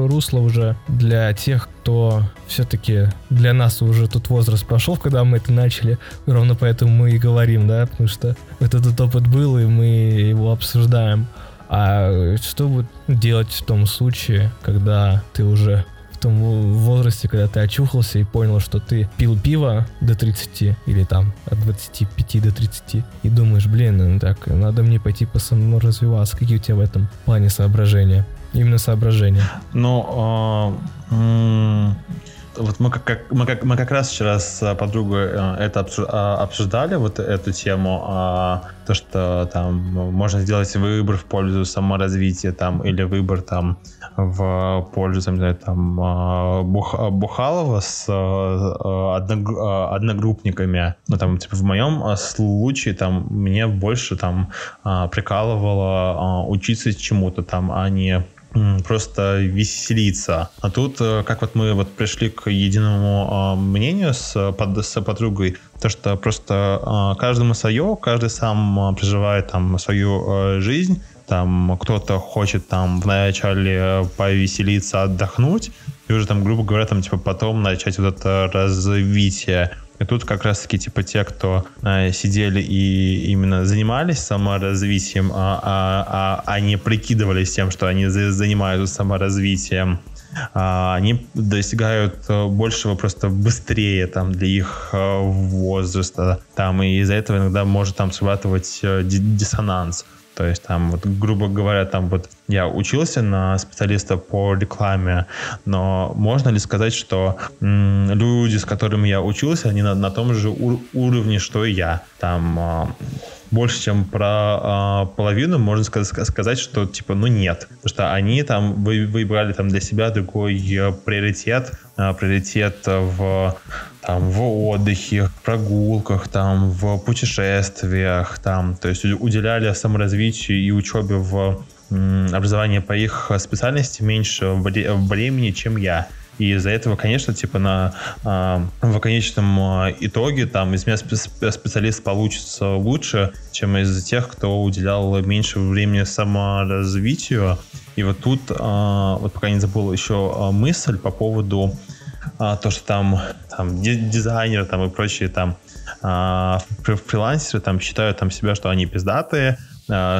русло уже для тех, кто все-таки для нас уже тут возраст прошел, когда мы это начали. Ровно поэтому мы и говорим, да, потому что этот, этот опыт был, и мы его обсуждаем. А что вот делать в том случае, когда ты уже в том возрасте, когда ты очухался и понял, что ты пил пиво до 30 или там от 25 до 30 и думаешь, блин, ну так, надо мне пойти по самому развиваться. Какие у тебя в этом плане соображения? Именно соображения. Ну, э, вот мы как, мы как, мы как раз вчера с подругой э, это а, обсуждали, вот эту тему, а, то, что там можно сделать выбор в пользу саморазвития там, или выбор там в пользу, там, не знаю, там а, Бух, Бухалова с одногруппниками. Ну, там, типа, в моем случае там мне больше там прикалывало учиться чему-то там, а не просто веселиться. А тут, э, как вот мы вот пришли к единому а, мнению с, под, с подругой, то что просто а, каждому свое, каждый сам а, проживает там свою жизнь, там кто-то хочет там вначале повеселиться, отдохнуть, и уже там, грубо говоря, там типа потом начать вот это развитие. И тут как раз-таки типа те, кто э, сидели и именно занимались саморазвитием, а, а, а, а прикидывались тем, что они занимаются саморазвитием, а, они достигают э, большего просто быстрее там для их э, возраста. Там и из-за этого иногда может там срабатывать э, диссонанс. То есть там, вот, грубо говоря, там вот я учился на специалиста по рекламе, но можно ли сказать, что м, люди, с которыми я учился, они на, на том же ур- уровне, что и я? Там э, больше, чем про э, половину, можно сказать, сказать, что типа, ну нет. Потому что они там вы, выбрали там для себя другой э, приоритет, э, приоритет в там, в отдыхе, прогулках, там, в путешествиях, там, то есть уделяли саморазвитию и учебе в образовании по их специальности меньше времени, чем я. И из-за этого, конечно, типа на э, в конечном а, итоге там из меня специалист получится лучше, чем из тех, кто уделял меньше времени саморазвитию. И вот тут, э, вот пока не забыл еще мысль по поводу а, то, что там, там дизайнеры там и прочие там а, фрилансеры там считают там себя, что они пиздатые,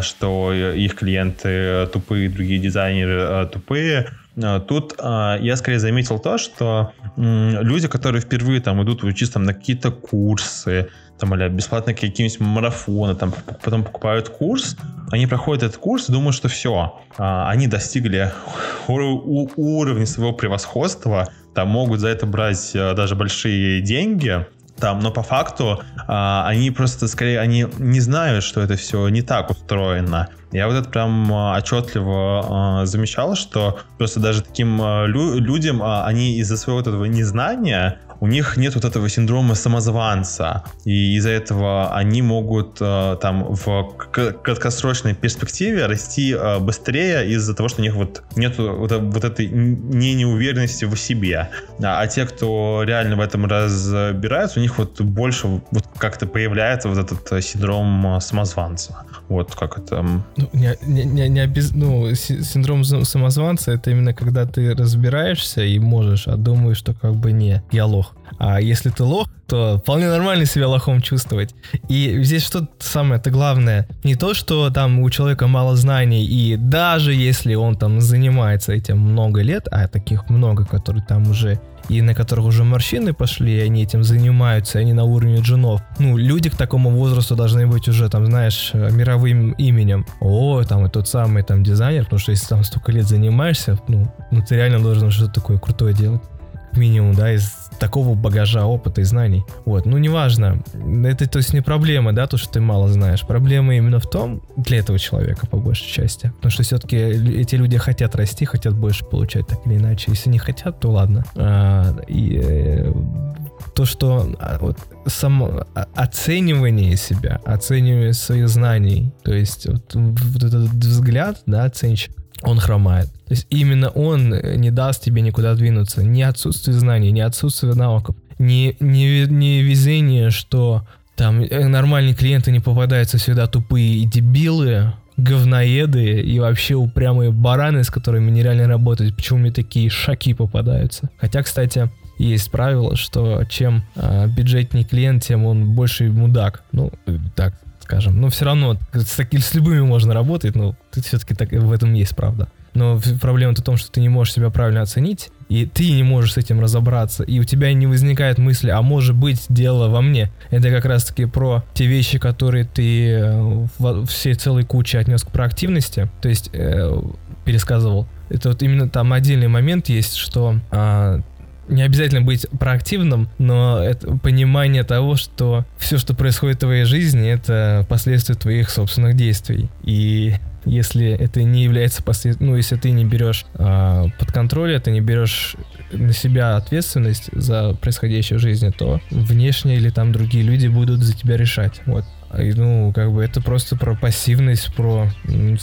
что их клиенты тупые, другие дизайнеры тупые. А, тут а, я скорее заметил то, что люди, которые впервые там идут учиться там, на какие-то курсы, там, или бесплатно какие-нибудь марафоны, там, потом покупают курс, они проходят этот курс и думают, что все, а, они достигли уровня своего превосходства, там могут за это брать а, даже большие деньги, там, но по факту а, они просто скорее они не знают, что это все не так устроено. Я вот это прям а, отчетливо а, замечал, что просто даже таким а, лю- людям а, они из-за своего вот этого незнания у них нет вот этого синдрома самозванца, и из-за этого они могут э, там в краткосрочной перспективе расти э, быстрее из-за того, что у них вот нет вот, вот этой не неуверенности в себе. А, а те, кто реально в этом разбираются, у них вот больше вот как-то появляется вот этот синдром самозванца. Вот как это... Ну, не, не, не обез... ну, синдром самозванца это именно когда ты разбираешься и можешь, а думаешь, что как бы не, я лох. А если ты лох, то вполне нормально себя лохом чувствовать. И здесь что самое-то главное, не то, что там у человека мало знаний, и даже если он там занимается этим много лет, а таких много, которые там уже и на которых уже морщины пошли, и они этим занимаются, они на уровне джунов. Ну, люди к такому возрасту должны быть уже, там, знаешь, мировым именем. О, там, и тот самый там дизайнер, потому что если там столько лет занимаешься, ну, ну ты реально должен что-то такое крутое делать минимум, да, из такого багажа опыта и знаний. Вот, ну неважно, это то есть не проблема, да, то, что ты мало знаешь. Проблема именно в том, для этого человека по большей части. Потому что все-таки эти люди хотят расти, хотят больше получать так или иначе. Если не хотят, то ладно. А, и э, то, что а, вот, само оценивание себя, оценивание своих знаний, то есть вот, вот этот взгляд, да, оценщик, он хромает. То есть именно он не даст тебе никуда двинуться. Ни отсутствие знаний, ни отсутствие навыков, ни, ни, ни везение, что там э, нормальные клиенты не попадаются всегда тупые и дебилы, говноеды и вообще упрямые бараны, с которыми нереально работать. Почему мне такие шаки попадаются? Хотя, кстати, есть правило, что чем э, бюджетнее клиент, тем он больше мудак. Ну, так, скажем. Но все равно с, таки, с любыми можно работать, но ты все-таки так, в этом есть правда. Но проблема-то в том, что ты не можешь себя правильно оценить, и ты не можешь с этим разобраться, и у тебя не возникает мысли, а может быть дело во мне. Это как раз-таки про те вещи, которые ты э, все целой кучи отнес к проактивности, то есть э, пересказывал. Это вот именно там отдельный момент есть, что а, не обязательно быть проактивным, но это понимание того, что все, что происходит в твоей жизни, это последствия твоих собственных действий. И если это не является последствием, ну, если ты не берешь а, под контроль, это не берешь на себя ответственность за происходящее в жизни, то внешние или там другие люди будут за тебя решать. Вот. И, ну, как бы это просто про пассивность, про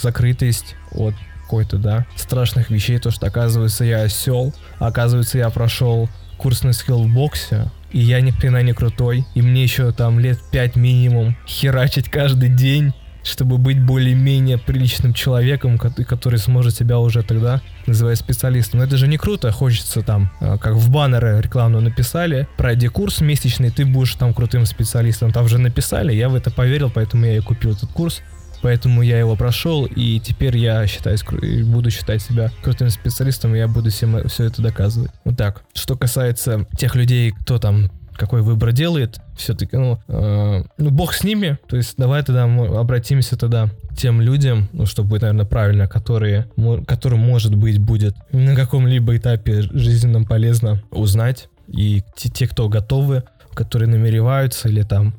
закрытость от какой-то, да, страшных вещей, то, что оказывается я осел, оказывается я прошел курс на скилл в боксе, и я ни хрена не крутой, и мне еще там лет пять минимум херачить каждый день, чтобы быть более-менее приличным человеком, который сможет себя уже тогда называть специалистом. Это же не круто, хочется там, а, как в баннеры рекламную написали, пройди курс месячный, ты будешь там крутым специалистом. Там же написали, я в это поверил, поэтому я и купил этот курс. Поэтому я его прошел, и теперь я считаюсь, буду считать себя крутым специалистом, и я буду всем все это доказывать. Вот так. Что касается тех людей, кто там какой выбор делает, все-таки, ну, э, ну, бог с ними, то есть давай тогда мы обратимся тогда к тем людям, ну, чтобы быть, наверное, правильно, которые, которым, может быть, будет на каком-либо этапе жизненно полезно узнать, и те, те кто готовы, которые намереваются или там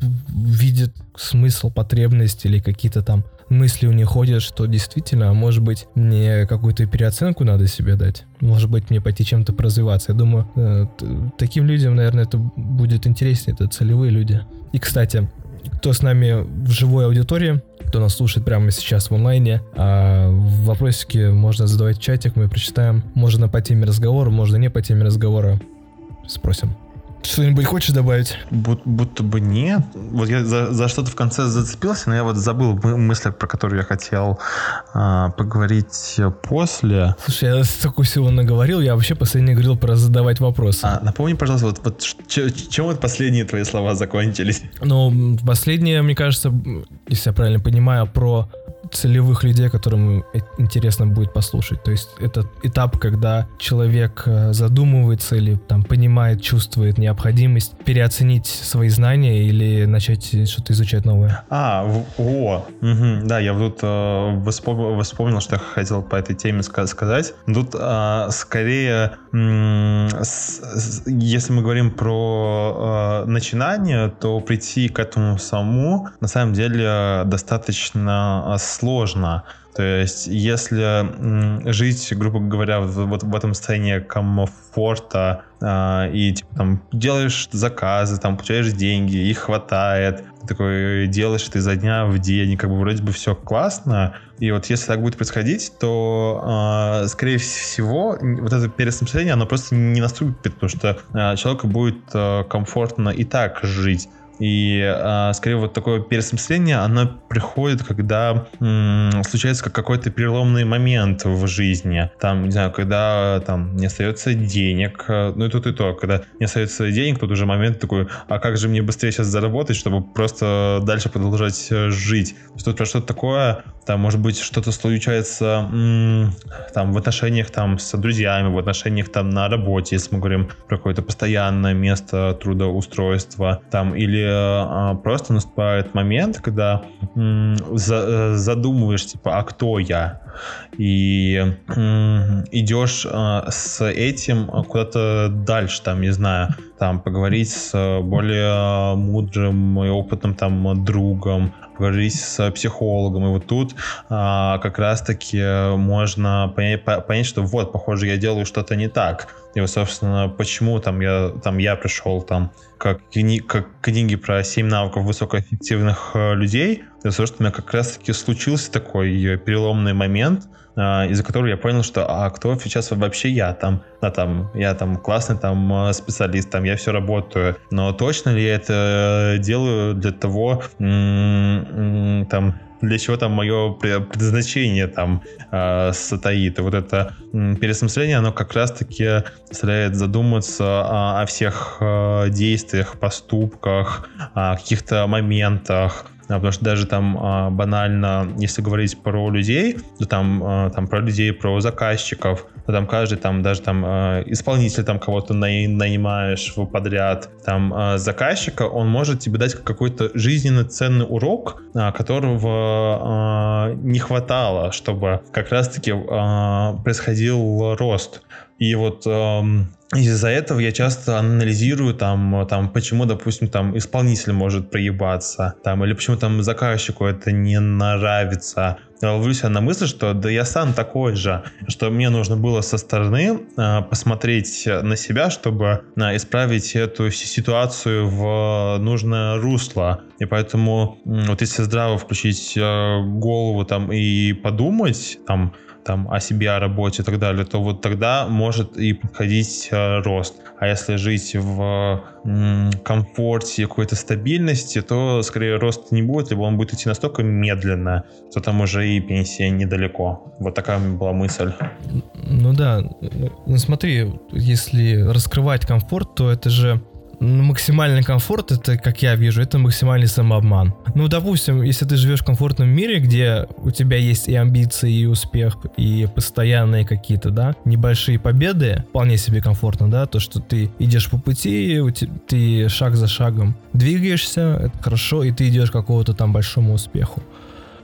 видят смысл, потребность или какие-то там мысли у них ходят, что действительно, может быть, мне какую-то переоценку надо себе дать. Может быть, мне пойти чем-то развиваться. Я думаю, э, таким людям, наверное, это будет интереснее. Это целевые люди. И, кстати, кто с нами в живой аудитории, кто нас слушает прямо сейчас в онлайне, а вопросики можно задавать в чатик, мы прочитаем. Можно по теме разговора, можно не по теме разговора. Спросим. Что-нибудь хочешь добавить? Буд- будто бы нет. Вот я за, за что-то в конце зацепился, но я вот забыл мысль, про которую я хотел а, поговорить после. Слушай, я столько всего наговорил, я вообще последний говорил про задавать вопросы. А, напомни, пожалуйста, вот, вот чем вот последние твои слова закончились? Ну, последние, мне кажется, если я правильно понимаю, про целевых людей, которым интересно будет послушать. То есть это этап, когда человек э, задумывается или там понимает, чувствует необходимость переоценить свои знания или начать что-то изучать новое. А, о, угу, да, я тут э, вспомнил, вспомнил, что я хотел по этой теме сказать. Тут э, скорее, э, с, если мы говорим про э, начинание, то прийти к этому самому на самом деле достаточно сложно. То есть, если жить, грубо говоря, вот в этом состоянии комфорта э, и типа, там делаешь заказы, там получаешь деньги, их хватает, ты такой делаешь это изо дня в день, и как бы вроде бы все классно, и вот если так будет происходить, то, э, скорее всего, вот это переосмысление, оно просто не наступит, потому что э, человеку будет э, комфортно и так жить. И э, скорее вот такое переосмысление, оно приходит, когда м, случается как какой-то переломный момент в жизни. Там, не знаю, когда там не остается денег, э, ну и тут и то, когда не остается денег, тут уже момент такой, а как же мне быстрее сейчас заработать, чтобы просто дальше продолжать э, жить. То есть тут про что-то такое, там, может быть, что-то случается м, там в отношениях там с друзьями, в отношениях там на работе, если мы говорим про какое-то постоянное место трудоустройства, там, или а, просто наступает момент, когда за, задумываешь, типа, а кто я? И идешь а, с этим куда-то дальше, там, не знаю, там, поговорить с более мудрым и опытным там другом, поговорить с психологом. И вот тут а, как раз-таки можно понять, понять, что вот, похоже, я делаю что-то не так. И вот, собственно, почему там я, там я пришел там как, кни, как книги про 7 навыков высокоэффективных э, людей, из-за того, что у меня как раз-таки случился такой переломный момент, а, из-за которого я понял, что а кто сейчас вообще я? Там, да, там, я там классный там э, специалист, там я все работаю, но точно ли я это делаю для того, там, для чего там мое предназначение там э, стоит. И вот это переосмысление, оно как раз-таки заставляет задуматься о, о всех э, действиях, поступках, о каких-то моментах, а, потому что даже там а, банально, если говорить про людей, то там, а, там про людей, про заказчиков, то там каждый там даже там исполнитель там кого-то нанимаешь подряд, там заказчика, он может тебе дать какой-то жизненно ценный урок, которого не хватало, чтобы как раз-таки происходил рост. И вот из-за этого я часто анализирую там, там, почему, допустим, там исполнитель может проебаться, там, или почему там заказчику это не нравится. Я ловлю себя на мысль, что да я сам такой же, что мне нужно было со стороны э, посмотреть на себя, чтобы э, исправить эту ситуацию в нужное русло. И поэтому э, вот если здраво включить э, голову там и подумать, там, там, о себе, о работе и так далее, то вот тогда может и подходить э, рост. А если жить в м, комфорте, какой-то стабильности, то скорее рост не будет, либо он будет идти настолько медленно, что там уже и пенсия недалеко. Вот такая была мысль. Ну да, ну смотри, если раскрывать комфорт, то это же максимальный комфорт, это, как я вижу, это максимальный самообман. Ну, допустим, если ты живешь в комфортном мире, где у тебя есть и амбиции, и успех, и постоянные какие-то, да, небольшие победы, вполне себе комфортно, да, то, что ты идешь по пути, ты шаг за шагом двигаешься, это хорошо, и ты идешь к какому-то там большому успеху.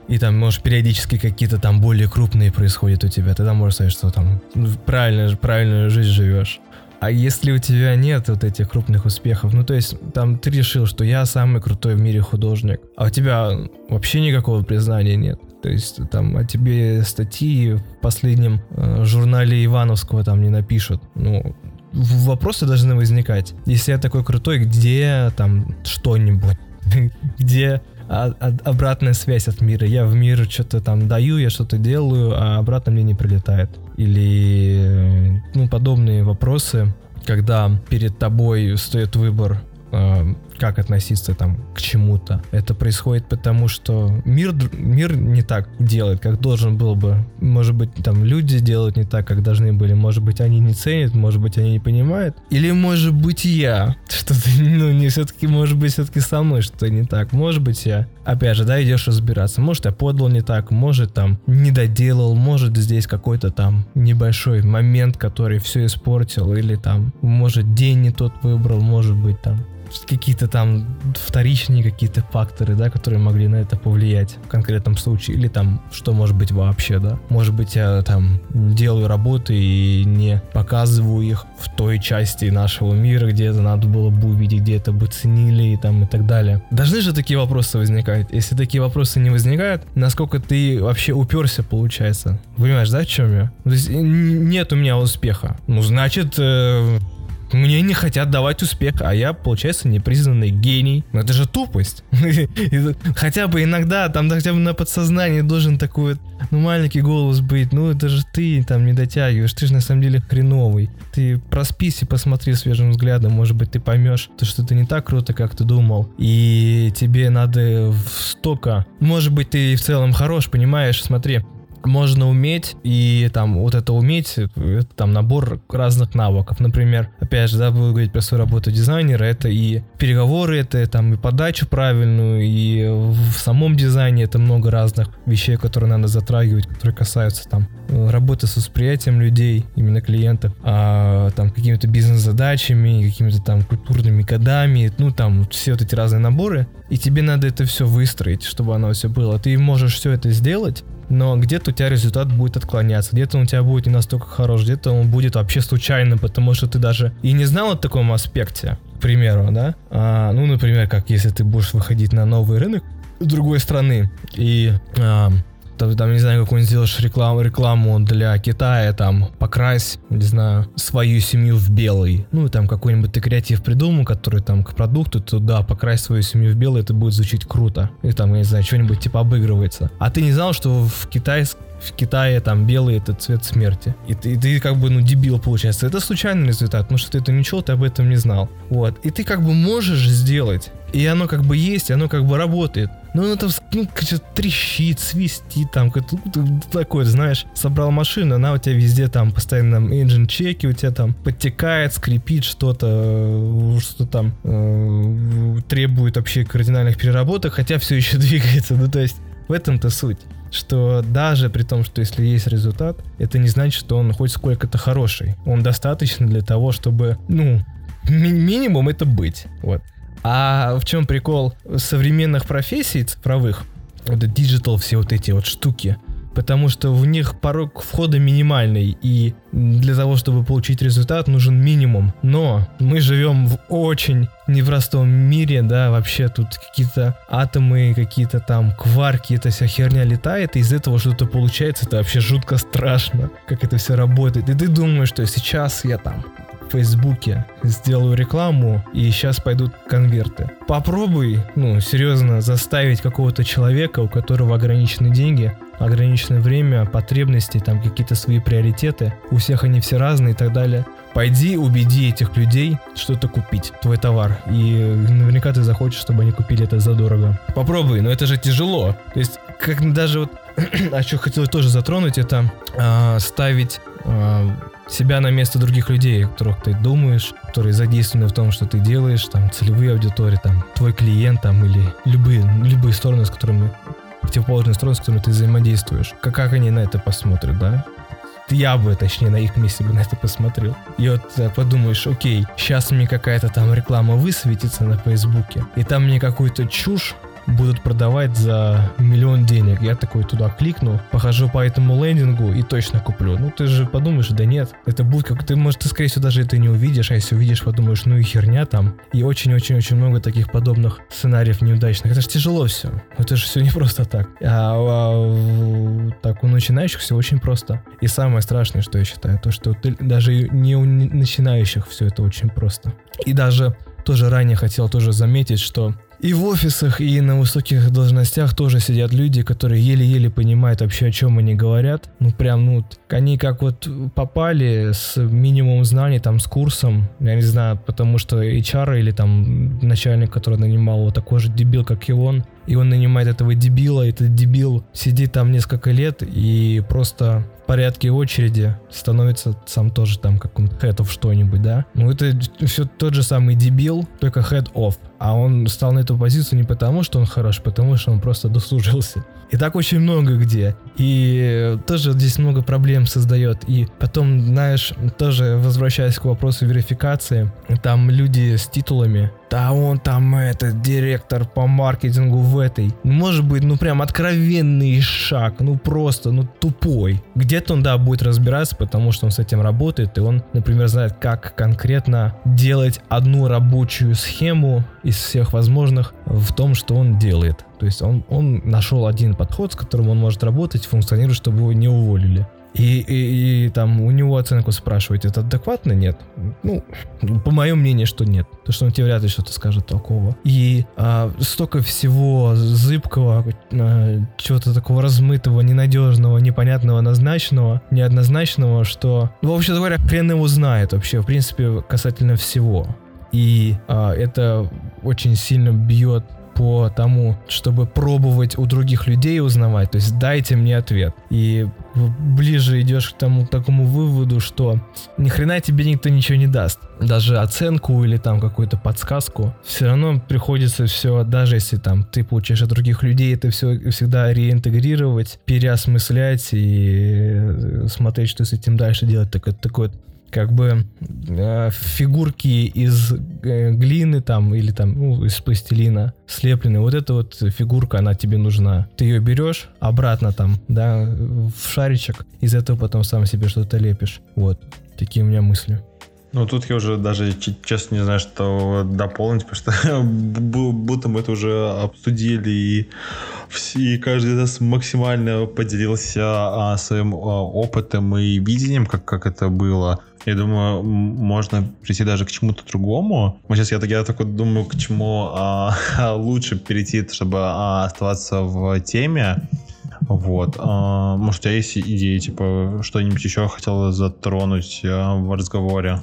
И там, может, периодически какие-то там более крупные происходят у тебя. Тогда можешь сказать, что там ну, правильно, правильную жизнь живешь. А если у тебя нет вот этих крупных успехов, ну то есть там ты решил, что я самый крутой в мире художник, а у тебя вообще никакого признания нет. То есть там о тебе статьи в последнем э, журнале Ивановского там не напишут. Ну, вопросы должны возникать. Если я такой крутой, где там что-нибудь? где а, а, обратная связь от мира. Я в мир что-то там даю, я что-то делаю, а обратно мне не прилетает. Или ну, подобные вопросы, когда перед тобой стоит выбор э, как относиться там к чему-то. Это происходит потому, что мир, мир не так делает, как должен был бы. Может быть, там люди делают не так, как должны были. Может быть, они не ценят, может быть, они не понимают. Или, может быть, я. Что-то, ну, не все-таки, может быть, все-таки со мной что-то не так. Может быть, я. Опять же, да, идешь разбираться. Может, я подал не так, может, там, не доделал, может, здесь какой-то там небольшой момент, который все испортил, или там, может, день не тот выбрал, может быть, там, какие-то там вторичные какие-то факторы, да, которые могли на это повлиять в конкретном случае, или там что может быть вообще, да. Может быть, я там делаю работы и не показываю их в той части нашего мира, где это надо было бы увидеть, где это бы ценили и там и так далее. Должны же такие вопросы возникать. Если такие вопросы не возникают, насколько ты вообще уперся, получается. Понимаешь, да, в чем я? То есть нет у меня успеха. Ну, значит, э, мне не хотят давать успех, а я, получается, непризнанный гений. Но это же тупость. Хотя бы иногда, там хотя бы на подсознании должен такой ну, маленький голос быть. Ну, это же ты там не дотягиваешь, ты же на самом деле хреновый. Ты проспись и посмотри свежим взглядом, может быть, ты поймешь, то, что ты не так круто, как ты думал. И тебе надо столько. Может быть, ты в целом хорош, понимаешь? Смотри, можно уметь, и там вот это уметь, это там набор разных навыков. Например, опять же, да, буду говорить про свою работу дизайнера, это и переговоры, это там и подачу правильную, и в самом дизайне это много разных вещей, которые надо затрагивать, которые касаются там работы с восприятием людей, именно клиентов, а там какими-то бизнес-задачами, какими-то там культурными кодами, ну там все вот эти разные наборы, и тебе надо это все выстроить, чтобы оно все было. Ты можешь все это сделать, но где-то у тебя результат будет отклоняться, где-то он у тебя будет не настолько хорош, где-то он будет вообще случайным, потому что ты даже и не знал о таком аспекте, к примеру, да? А, ну, например, как если ты будешь выходить на новый рынок другой страны, и а, там, там, не знаю, какую-нибудь сделаешь рекламу, рекламу для Китая, там, покрась, не знаю, свою семью в белый. Ну, там, какой-нибудь ты креатив придумал, который там к продукту, то да, покрась свою семью в белый, это будет звучить круто. И там, я не знаю, что-нибудь типа обыгрывается. А ты не знал, что в Китае в Китае там белый это цвет смерти. И ты, и ты как бы, ну, дебил получается. Это случайный результат, потому что ты это ничего, ты об этом не знал. Вот. И ты как бы можешь сделать, и оно как бы есть, и оно как бы работает. Ну, это ну, трещит, свистит, там, такое, знаешь, собрал машину, она у тебя везде там постоянно engine чеки, у тебя там подтекает, скрипит что-то, э, что там э, требует вообще кардинальных переработок, хотя все еще двигается, ну, то есть в этом-то суть что даже при том, что если есть результат, это не значит, что он хоть сколько-то хороший. Он достаточно для того, чтобы, ну, ми- минимум это быть. Вот. А в чем прикол современных профессий цифровых? Вот digital все вот эти вот штуки потому что в них порог входа минимальный, и для того, чтобы получить результат, нужен минимум. Но мы живем в очень непростом мире, да, вообще тут какие-то атомы, какие-то там кварки, эта вся херня летает, и из этого что-то получается, это вообще жутко страшно, как это все работает. И ты думаешь, что сейчас я там в Фейсбуке сделаю рекламу, и сейчас пойдут конверты. Попробуй, ну, серьезно, заставить какого-то человека, у которого ограничены деньги, ограниченное время, потребности, там какие-то свои приоритеты. У всех они все разные и так далее. Пойди, убеди этих людей что-то купить, твой товар. И наверняка ты захочешь, чтобы они купили это задорого. Попробуй, но это же тяжело. То есть, как даже вот, а что хотел тоже затронуть, это э, ставить э, себя на место других людей, о которых ты думаешь, которые задействованы в том, что ты делаешь, там, целевые аудитории, там, твой клиент, там, или любые, любые стороны, с которыми противоположные стороны, с которыми ты взаимодействуешь. Как, как они на это посмотрят, да? Я бы, точнее, на их месте бы на это посмотрел. И вот э, подумаешь, окей, сейчас мне какая-то там реклама высветится на Фейсбуке, и там мне какую-то чушь будут продавать за миллион денег. Я такой туда кликну, похожу по этому лендингу и точно куплю. Ну ты же подумаешь, да нет, это будет как ты, может, ты скорее всего даже это не увидишь, а если увидишь, подумаешь, ну и херня там. И очень-очень-очень много таких подобных сценариев неудачных. Это же тяжело все. Это же все не просто так. А, а так у начинающих все очень просто. И самое страшное, что я считаю, то, что ты, даже не у начинающих все это очень просто. И даже тоже ранее хотел тоже заметить, что и в офисах, и на высоких должностях тоже сидят люди, которые еле-еле понимают вообще, о чем они говорят. Ну, прям, ну, они как вот попали с минимум знаний, там, с курсом, я не знаю, потому что HR или там начальник, который нанимал его, такой же дебил, как и он, и он нанимает этого дебила, этот дебил сидит там несколько лет и просто порядке очереди становится сам тоже там каком-то head of что-нибудь, да? Ну это все тот же самый дебил, только head of. А он стал на эту позицию не потому, что он хорош, потому что он просто дослужился. И так очень много где. И тоже здесь много проблем создает. И потом, знаешь, тоже возвращаясь к вопросу верификации, там люди с титулами, да он там этот директор по маркетингу в этой. Может быть, ну прям откровенный шаг, ну просто, ну тупой. Где-то он, да, будет разбираться, потому что он с этим работает, и он, например, знает, как конкретно делать одну рабочую схему из всех возможных в том, что он делает. То есть он, он нашел один подход, с которым он может работать, функционирует, чтобы его не уволили. И, и, и там у него оценку спрашивать, это адекватно? Нет. Ну, по моему мнению, что нет. То, что он тебе вряд ли что-то скажет толкового. И а, столько всего зыбкого, а, чего-то такого размытого, ненадежного, непонятного, назначенного, неоднозначного, что, в общем говоря, хрен его знает вообще, в принципе, касательно всего. И а, это очень сильно бьет по тому, чтобы пробовать у других людей узнавать, то есть дайте мне ответ. И ближе идешь к тому к такому выводу, что ни хрена тебе никто ничего не даст. Даже оценку или там какую-то подсказку. Все равно приходится все, даже если там ты получаешь от других людей, это все всегда реинтегрировать, переосмыслять и смотреть, что с этим дальше делать. Так, такой как бы э, фигурки из э, глины там или там ну, из пластилина слеплены. Вот эта вот фигурка, она тебе нужна. Ты ее берешь обратно там, да, в шаричек, из этого потом сам себе что-то лепишь. Вот, такие у меня мысли. Ну, тут я уже даже, честно, не знаю, что дополнить, потому что будто мы это уже обсудили, и, и каждый из нас максимально поделился а, своим а, опытом и видением, как, как это было. Я думаю, можно прийти даже к чему-то другому. Вот сейчас я, я такой думаю, к чему а, лучше перейти, чтобы а, оставаться в теме. Вот. А, может, у тебя есть идеи, типа, что-нибудь еще хотел затронуть а, в разговоре?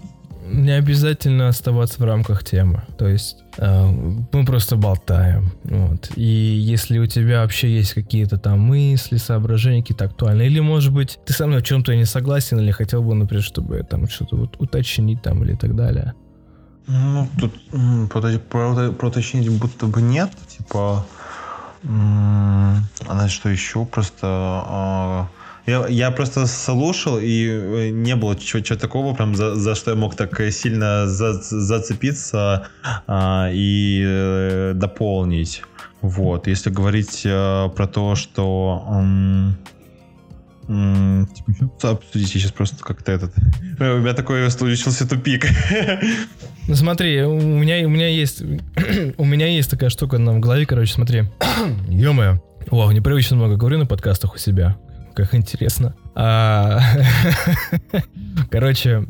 не обязательно оставаться в рамках темы. То есть мы просто болтаем. Вот. И если у тебя вообще есть какие-то там мысли, соображения какие-то актуальные, или может быть ты со мной в чем-то не согласен, или хотел бы, например, чтобы там что-то вот уточнить там или так далее. Ну, тут про, про, про уточнить будто бы нет. Типа, а что еще? Просто а, я, я просто слушал, и э, не было чего-то такого, прям за, за что я мог так сильно за, зацепиться а, и э, дополнить. Вот, если говорить а, про то, что... М- Типа, что обсудить? Сейчас просто как-то этот... У меня такой случился тупик. Ну смотри, у меня, у меня есть... у меня есть такая штука на в голове, короче, смотри. Ё-моё. Непривычно много говорю на подкастах у себя как интересно. А, короче,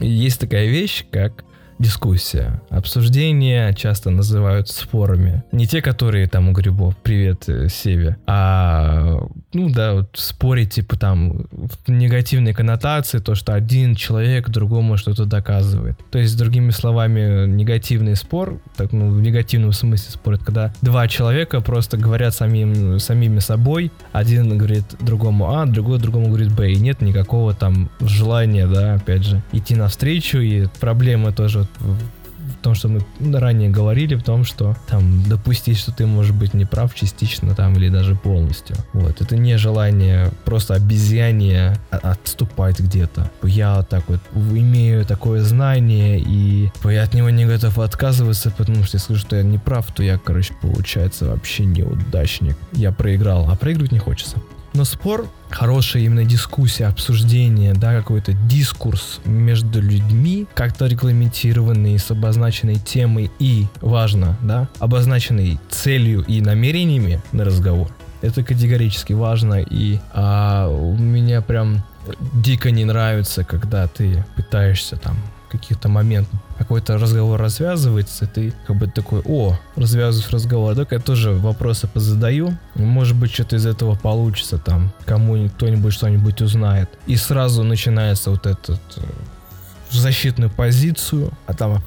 есть такая вещь, как дискуссия. Обсуждения часто называют спорами. Не те, которые там у грибов, привет, э, Севе, а, ну да, вот спорить типа там в негативной коннотации, то, что один человек другому что-то доказывает. То есть, другими словами, негативный спор, так, ну, в негативном смысле спор, это когда два человека просто говорят самим, самими собой, один говорит другому А, другой другому говорит Б, и нет никакого там желания, да, опять же, идти навстречу, и проблемы тоже том, что мы ранее говорили, в том, что там допустить, что ты можешь быть неправ частично там или даже полностью. Вот. Это не желание просто обезьяние отступать где-то. Я так вот имею такое знание, и я от него не готов отказываться, потому что скажу, что я не прав, то я, короче, получается вообще неудачник. Я проиграл, а проигрывать не хочется. Но спор, хорошая именно дискуссия, обсуждение, да, какой-то дискурс между людьми, как-то регламентированный, с обозначенной темой и, важно, да, обозначенной целью и намерениями на разговор. Это категорически важно, и а, у меня прям дико не нравится, когда ты пытаешься там каких-то моментов какой-то разговор развязывается, ты как бы такой, о, развязываешь разговор, так я тоже вопросы позадаю, может быть что-то из этого получится там, кому кто-нибудь что-нибудь узнает. И сразу начинается вот этот э, защитную позицию, а там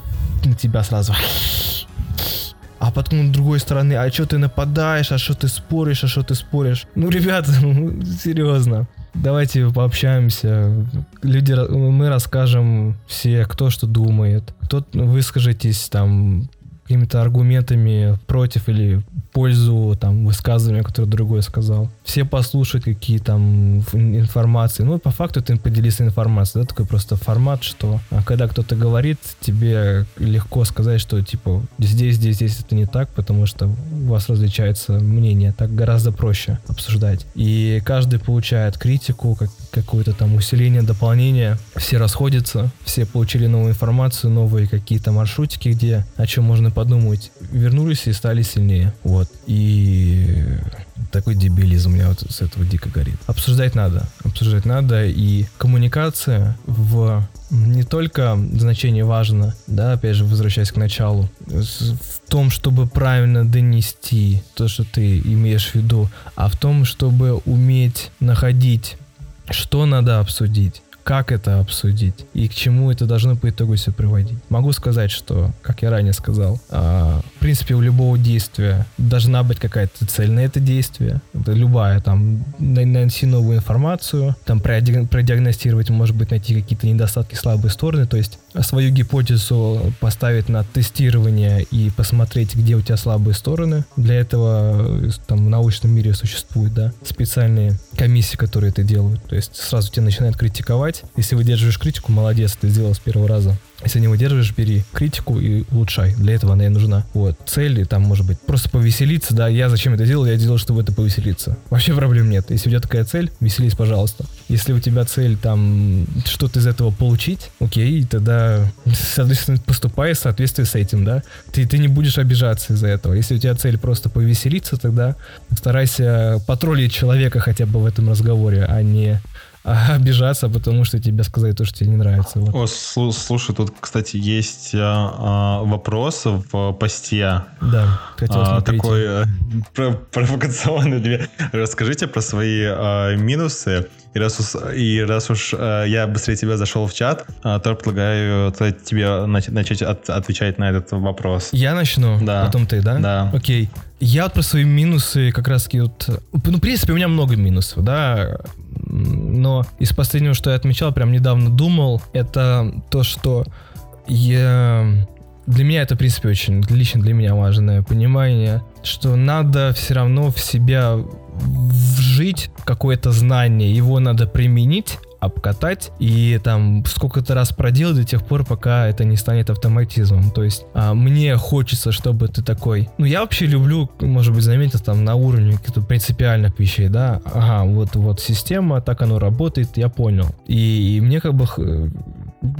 тебя сразу а потом с другой стороны, а что ты нападаешь, а что ты споришь, а что ты споришь. Ну, ребята, ну, серьезно. Давайте пообщаемся. Люди, мы расскажем все, кто что думает. Кто выскажитесь там какими-то аргументами против или пользу там высказывания, которое другой сказал. Все послушать какие там информации. Ну, по факту ты поделился информацией, да, такой просто формат, что а когда кто-то говорит, тебе легко сказать, что типа здесь, здесь, здесь это не так, потому что у вас различается мнение. Так гораздо проще обсуждать. И каждый получает критику, как, какое-то там усиление, дополнение. Все расходятся, все получили новую информацию, новые какие-то маршрутики, где о чем можно подумать. Вернулись и стали сильнее. Вот. И такой дебилизм у меня вот с этого дико горит. Обсуждать надо. Обсуждать надо. И коммуникация в не только значение важно, да, опять же, возвращаясь к началу, в том, чтобы правильно донести то, что ты имеешь в виду, а в том, чтобы уметь находить, что надо обсудить, как это обсудить и к чему это должно по итогу все приводить. Могу сказать, что, как я ранее сказал, э, в принципе, у любого действия должна быть какая-то цель на это действие. Это любая, там, найти новую информацию, там, продиагностировать, может быть, найти какие-то недостатки, слабые стороны, то есть свою гипотезу поставить на тестирование и посмотреть, где у тебя слабые стороны. Для этого там в научном мире существуют, да, специальные комиссии, которые это делают. То есть сразу тебя начинают критиковать. Если выдерживаешь критику, молодец, ты сделал с первого раза. Если не выдерживаешь, бери критику и улучшай. Для этого она и нужна. Вот. Цели там может быть просто повеселиться, да. Я зачем это делал? Я делал, чтобы это повеселиться. Вообще проблем нет. Если у тебя такая цель, веселись, пожалуйста. Если у тебя цель там что-то из этого получить, окей, тогда, соответственно, поступай в соответствии с этим, да. Ты, ты не будешь обижаться из-за этого. Если у тебя цель просто повеселиться, тогда старайся потроллить человека хотя бы в этом разговоре, а не обижаться, потому что тебе сказали то, что тебе не нравится. Вот. О, слушай, тут, кстати, есть а, а, вопрос в посте. Да, хотелось а, Такой а, провокационный. Для... Расскажите про свои а, минусы. И раз, и раз уж а, я быстрее тебя зашел в чат, а, то предлагаю тебе начать от, отвечать на этот вопрос. Я начну, да. потом ты, да? Да. Окей. Я вот про свои минусы как раз таки вот... Ну, в принципе, у меня много минусов, да но из последнего, что я отмечал, прям недавно думал, это то, что я... Для меня это, в принципе, очень лично для меня важное понимание, что надо все равно в себя вжить какое-то знание, его надо применить, обкатать и там сколько-то раз проделать до тех пор, пока это не станет автоматизмом. То есть а, мне хочется, чтобы ты такой... Ну, я вообще люблю, может быть, заметил, там на уровне каких-то принципиальных вещей, да. Ага, вот, вот система, так оно работает, я понял. И, и мне как бы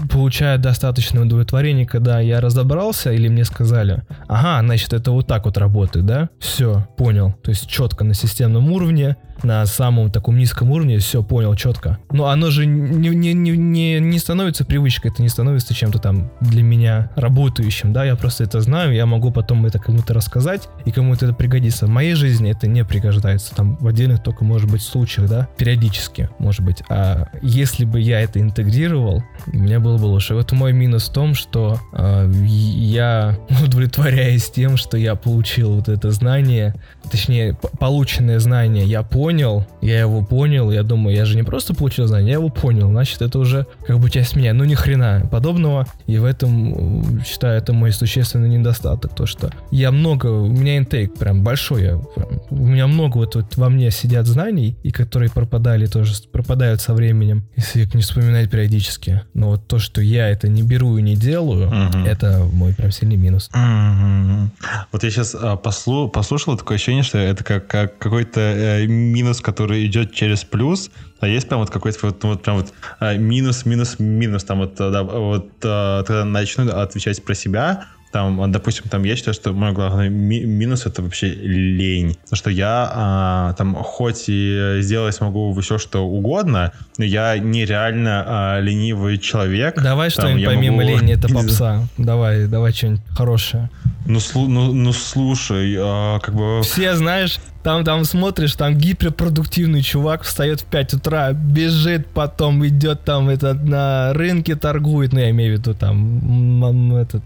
получаю достаточное удовлетворение, когда я разобрался или мне сказали, ага, значит, это вот так вот работает, да? Все, понял. То есть четко на системном уровне, на самом таком низком уровне, все понял четко. Но оно же не, не, не, не, не становится привычкой, это не становится чем-то там для меня работающим, да, я просто это знаю, я могу потом это кому-то рассказать, и кому-то это пригодится. В моей жизни это не пригождается, там в отдельных только, может быть, случаях, да, периодически, может быть. А если бы я это интегрировал, у меня было бы лучше. Вот мой минус в том, что э, я удовлетворяюсь тем, что я получил вот это знание, точнее, полученное знание я понял, понял, я его понял, я думаю, я же не просто получил знание, я его понял, значит, это уже как бы часть меня. Ну, ни хрена подобного. И в этом, считаю, это мой существенный недостаток. То, что я много, у меня интейк прям большой, я, прям, у меня много вот, вот во мне сидят знаний, и которые пропадали тоже, пропадают со временем, если их не вспоминать периодически. Но вот то, что я это не беру и не делаю, угу. это мой прям сильный минус. Угу. Вот я сейчас а, послу, послушал такое ощущение, что это как, как какой-то э, минус, который идет через плюс, а есть прям вот какой-то вот, вот прям вот а, минус, минус, минус, там вот, да, вот а, начну отвечать про себя, там, допустим, там я считаю, что мой главный ми- минус это вообще лень. Потому что я а, там хоть и сделать смогу все что угодно, но я нереально а, ленивый человек. Давай что-нибудь помимо могу... лени, это попса. Давай, давай что-нибудь хорошее. Ну, слу- ну, ну слушай, а, как бы... Все, знаешь, там, там смотришь, там гиперпродуктивный чувак встает в 5 утра, бежит, потом идет там этот на рынке торгует, ну я имею в виду там этот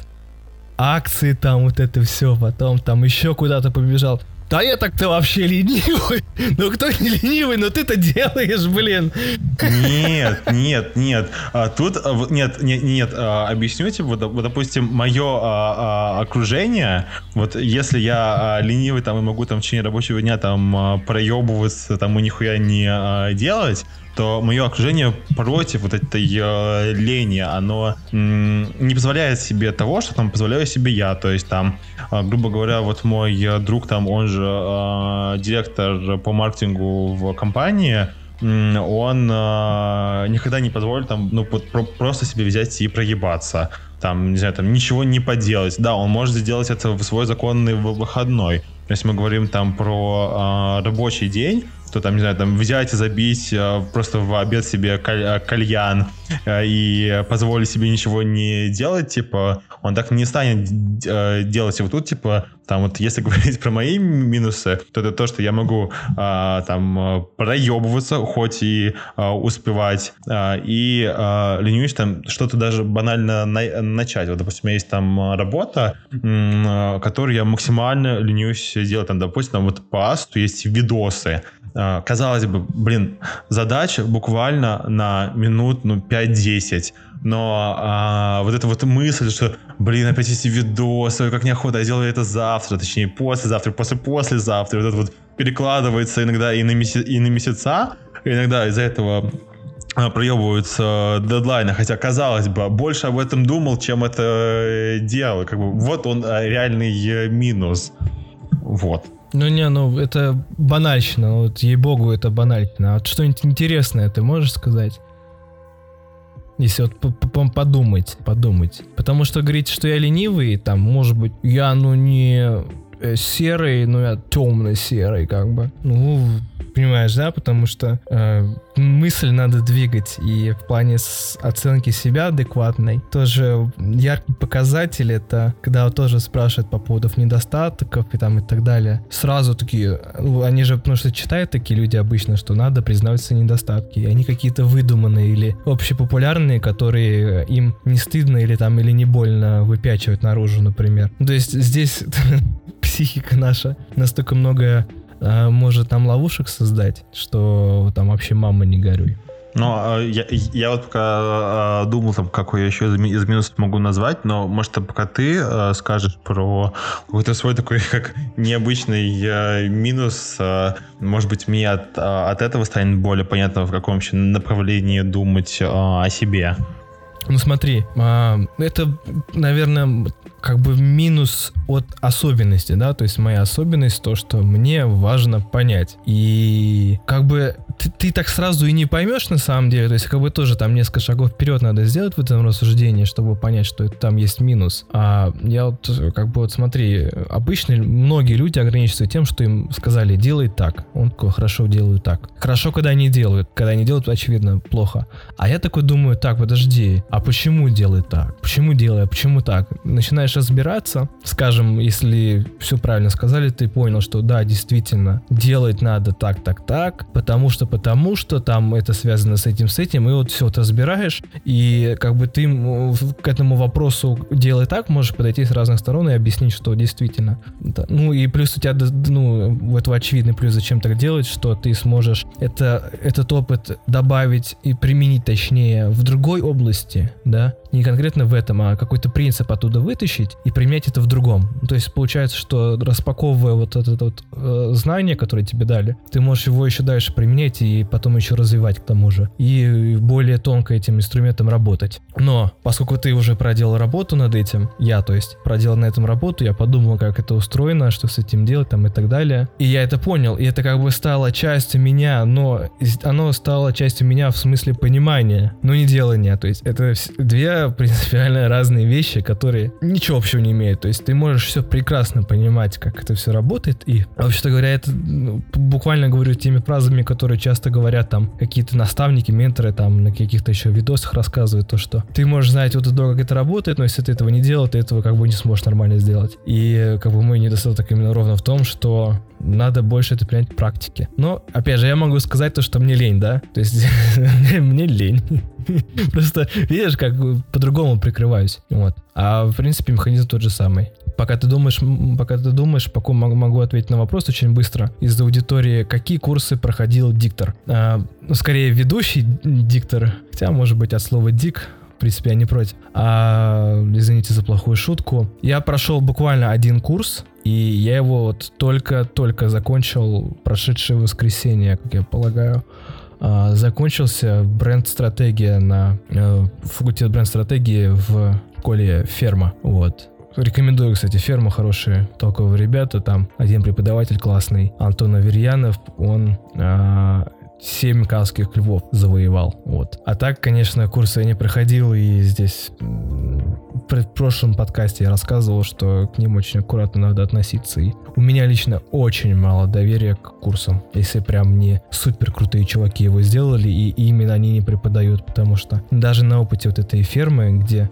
акции там вот это все, потом там еще куда-то побежал. да я так-то вообще ленивый. Ну кто не ленивый, но ты-то делаешь, блин. Нет, нет, нет. А, тут, а, нет, нет, нет, а, объясню тебе, вот, допустим, мое а, окружение, вот если я ленивый там и могу там в течение рабочего дня там проебываться там и нихуя не делать, то мое окружение против вот этой э, лени, оно м, не позволяет себе того, что там позволяю себе я. То есть там, э, грубо говоря, вот мой э, друг там, он же э, директор по маркетингу в компании, он э, никогда не позволит там, ну, про, просто себе взять и проебаться. Там, не знаю, там ничего не поделать. Да, он может сделать это в свой законный выходной. Если мы говорим там про э, рабочий день, то там, не знаю, там взять и забить э, просто в обед себе э, кальян э, и позволить себе ничего не делать, типа, он так не станет делать. И вот тут, типа, там вот если говорить про мои минусы, то это то, что я могу там проебываться, хоть и успевать, и ленюсь там что-то даже банально на, начать. Вот, допустим, у меня есть там работа, которую я максимально ленюсь делать. Там, допустим, там вот по есть видосы, казалось бы, блин, задача буквально на минут, ну, 5-10. Но а, вот эта вот мысль, что, блин, опять эти видосы, как неохота, я сделаю это завтра, точнее, послезавтра, после-послезавтра, вот это вот перекладывается иногда и на, меся- и на месяца, иногда из-за этого а, проебываются дедлайны, хотя, казалось бы, больше об этом думал, чем это э, делал. Как бы, вот он а, реальный э, минус. Вот. Ну не, ну это банальщина, ну, вот ей-богу это банальщина. А что-нибудь интересное ты можешь сказать? Если вот подумать, подумать. Потому что говорить, что я ленивый, там, может быть, я, ну, не серый, но я темно-серый, как бы. Ну, понимаешь, да? Потому что э, мысль надо двигать, и в плане оценки себя адекватной тоже яркий показатель это, когда тоже спрашивают по поводу недостатков и там и так далее. Сразу такие, ну, они же, потому что читают такие люди обычно, что надо признавать свои недостатки, и они какие-то выдуманные или общепопулярные, которые им не стыдно или там, или не больно выпячивать наружу, например. То есть здесь психика наша настолько много а, может там ловушек создать, что там вообще мама не горюй. Ну, а, я, я вот пока а, думал, там, какой я еще из минусов могу назвать, но, может, пока ты скажешь про какой-то свой такой, как необычный минус, может быть, мне от, от этого станет более понятно, в каком вообще направлении думать о себе. Ну смотри, это, наверное, как бы минус от особенности, да, то есть моя особенность то, что мне важно понять. И как бы ты, ты так сразу и не поймешь на самом деле, то есть как бы тоже там несколько шагов вперед надо сделать в этом рассуждении, чтобы понять, что это, там есть минус. А я вот как бы вот смотри, обычно многие люди ограничиваются тем, что им сказали делай так, он такой хорошо делаю так. Хорошо, когда они делают, когда они делают, очевидно, плохо. А я такой думаю, так, подожди, а почему делает так? Почему делаю, почему так? Начинаешь разбираться, скажем, если все правильно сказали, ты понял, что да, действительно, делать надо так, так, так, потому что потому что там это связано с этим, с этим, и вот все ты разбираешь, и как бы ты к этому вопросу делай так, можешь подойти с разных сторон и объяснить, что действительно. Да. Ну и плюс у тебя, ну, в этого очевидный плюс, зачем так делать, что ты сможешь это, этот опыт добавить и применить, точнее, в другой области, да, не конкретно в этом, а какой-то принцип оттуда вытащить и применять это в другом. То есть получается, что распаковывая вот это вот э, знание, которое тебе дали, ты можешь его еще дальше применять и потом еще развивать к тому же. И более тонко этим инструментом работать. Но поскольку ты уже проделал работу над этим, я, то есть, проделал на этом работу, я подумал, как это устроено, что с этим делать там и так далее. И я это понял, и это как бы стало частью меня, но оно стало частью меня в смысле понимания, но не делания. То есть это две принципиально разные вещи, которые ничего общего не имеют. То есть ты можешь все прекрасно понимать, как это все работает. И, вообще-то говоря, это ну, буквально говорю теми фразами, которые часто говорят там какие-то наставники, менторы там на каких-то еще видосах рассказывают то, что ты можешь знать вот то, как это работает, но если ты этого не делал, ты этого как бы не сможешь нормально сделать. И как бы мой недостаток именно ровно в том, что надо больше это принять в практике. Но, опять же, я могу сказать то, что мне лень, да? То есть мне лень. Просто видишь, как по-другому прикрываюсь. Вот. А в принципе механизм тот же самый. Пока ты думаешь, пока ты думаешь, пока могу ответить на вопрос очень быстро. Из аудитории, какие курсы проходил диктор? А, ну, скорее, ведущий диктор, хотя, может быть, от слова «дик», в принципе, я не против. А, извините за плохую шутку. Я прошел буквально один курс, и я его вот только-только закончил прошедшее воскресенье, как я полагаю. А, закончился бренд-стратегия на э, факультет бренд-стратегии в школе Ферма. Вот. Рекомендую, кстати, ферма хорошие, толковые ребята. Там один преподаватель классный, Антон Аверьянов. Он а, 7 калских львов завоевал. Вот. А так, конечно, курсы я не проходил, и здесь в прошлом подкасте я рассказывал, что к ним очень аккуратно надо относиться. И у меня лично очень мало доверия к курсам, если прям не супер крутые чуваки его сделали, и именно они не преподают, потому что даже на опыте вот этой фермы, где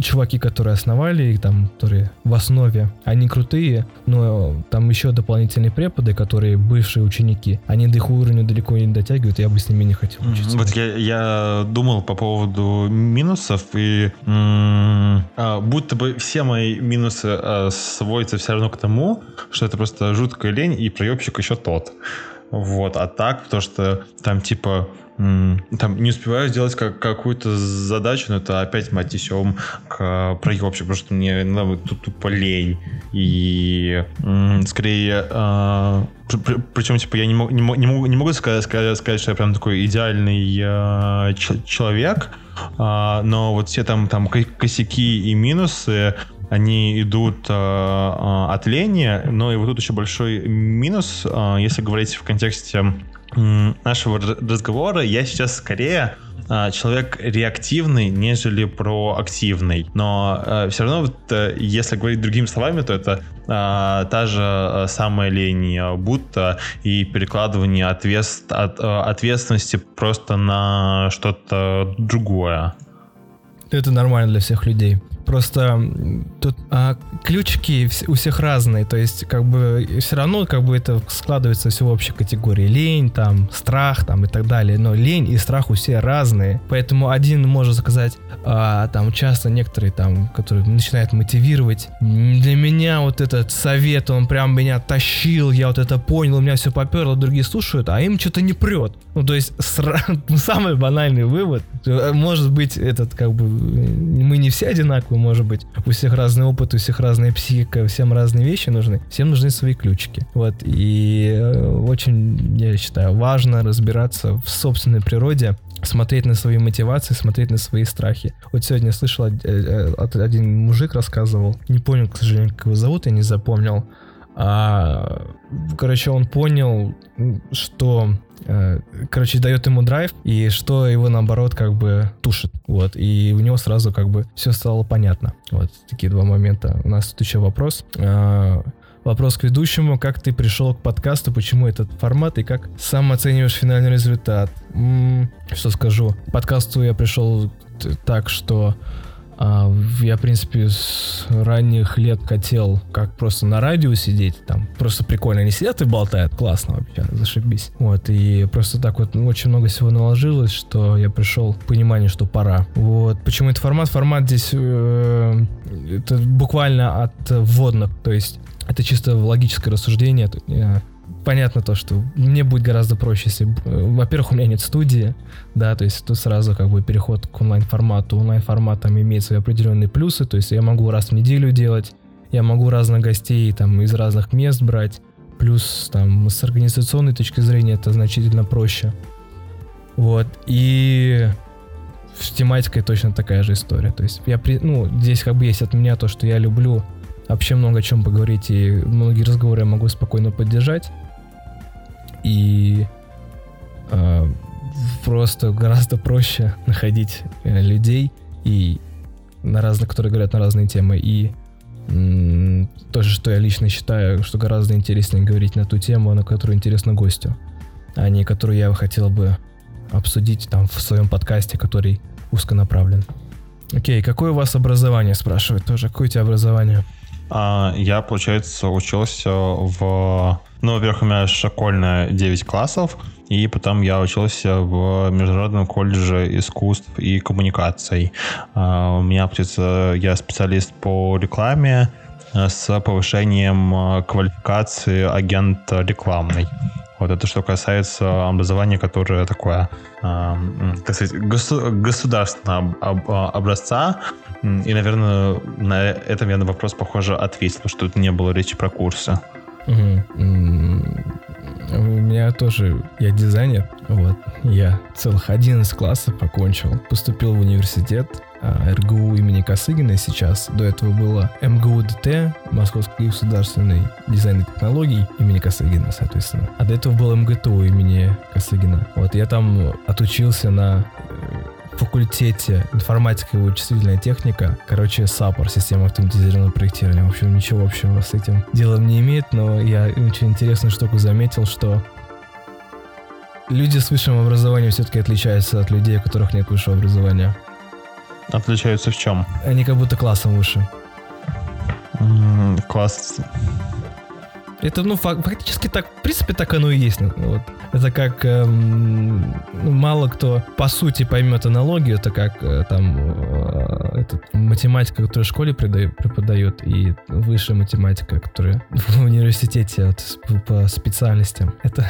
чуваки, которые основали их, там, которые в основе, они крутые, но там еще дополнительные преподы, которые бывшие ученики, они до их уровня далеко не дотягивают, я бы с ними не хотел учиться. Вот я, я думал по поводу минусов, и м- а, будто бы все мои минусы а, сводятся все равно к тому, что это просто жуткая лень, и проебщик еще тот. Вот, а так, то что там типа там не успеваю сделать как, какую-то задачу, но это опять мать отнесем к проебщику, потому что мне ну, тут тупо лень. И скорее э, при, причем, типа, я не, мог, не, мог, не, могу, не могу сказать, сказать, сказать, что я прям такой идеальный э, человек, э, но вот все там, там косяки и минусы, они идут э, от лени, но и вот тут еще большой минус, э, если говорить в контексте нашего разговора я сейчас скорее а, человек реактивный, нежели проактивный. Но э, все равно, вот, э, если говорить другими словами, то это э, та же э, самая лень, будто и перекладывание ответ, от, ответственности просто на что-то другое. Это нормально для всех людей. Просто тут а, ключики у всех разные, то есть как бы все равно как бы это складывается все в общей категории. Лень, там, страх, там и так далее. Но лень и страх у всех разные. Поэтому один может сказать, а, там часто некоторые там, которые начинают мотивировать. Для меня вот этот совет, он прям меня тащил, я вот это понял, у меня все поперло, другие слушают, а им что-то не прет. Ну, то есть сра... самый банальный вывод. Может быть, этот как бы мы не все одинаковые, может быть. У всех разный опыт, у всех разная психика, всем разные вещи нужны. Всем нужны свои ключики. Вот. И э, очень, я считаю, важно разбираться в собственной природе, смотреть на свои мотивации, смотреть на свои страхи. Вот сегодня я слышал, э, э, один мужик рассказывал, не помню, к сожалению, как его зовут, я не запомнил, а, короче, он понял, что короче, дает ему драйв, и что его, наоборот, как бы тушит. Вот, и у него сразу как бы все стало понятно. Вот, такие два момента. У нас тут еще вопрос. Э, вопрос к ведущему. Как ты пришел к подкасту, почему этот формат и как сам оцениваешь финальный результат? М-м, что скажу? К подкасту я пришел так, что я, в принципе, с ранних лет хотел как просто на радио сидеть, там просто прикольно. Они сидят и болтают, классно вообще, зашибись. Вот, и просто так вот очень много всего наложилось, что я пришел к пониманию, что пора. Вот, почему это формат? Формат здесь э, это буквально от вводных, то есть это чисто логическое рассуждение понятно то, что мне будет гораздо проще, если, во-первых, у меня нет студии, да, то есть тут сразу как бы переход к онлайн-формату. Онлайн-формат там имеет свои определенные плюсы, то есть я могу раз в неделю делать, я могу разных гостей там из разных мест брать, плюс там с организационной точки зрения это значительно проще. Вот, и с тематикой точно такая же история. То есть я, при, ну, здесь как бы есть от меня то, что я люблю вообще много о чем поговорить, и многие разговоры я могу спокойно поддержать и э, просто гораздо проще находить э, людей и на разные, которые говорят на разные темы и м- тоже, что я лично считаю, что гораздо интереснее говорить на ту тему, на которую интересно гостю, а не которую я хотел бы обсудить там в своем подкасте, который узконаправлен. Окей, какое у вас образование, спрашивает тоже. Какое у тебя образование? А, я, получается, учился в... Ну, во-первых, у меня школьная 9 классов, и потом я учился в Международном колледже искусств и коммуникаций. А, у меня, получается, я специалист по рекламе, с повышением квалификации агента рекламной. Вот это что касается образования, которое такое, э, так сказать, государственного образца. И, наверное, на этом я на вопрос, похоже, ответил, что тут не было речи про курсы. У меня тоже, я дизайнер, вот, я целых 11 классов окончил, поступил в университет, а, РГУ имени Косыгина сейчас. До этого было МГУ ДТ, Московский государственный дизайн и технологий имени Косыгина, соответственно. А до этого был МГТУ имени Косыгина. Вот я там отучился на э, факультете информатика и вычислительная техника. Короче, САПОР, система автоматизированного проектирования. В общем, ничего общего с этим делом не имеет, но я очень интересную штуку заметил, что люди с высшим образованием все-таки отличаются от людей, у которых нет высшего образования. Отличаются в чем? Они как будто классом выше. Mm, класс. Это, ну, фактически так, в принципе, так оно и есть. Ну, вот. Это как эм, ну, мало кто по сути поймет аналогию, это как э, там э, этот, математика, которая в школе преподает, и высшая математика, которая в университете вот, по специальностям. Это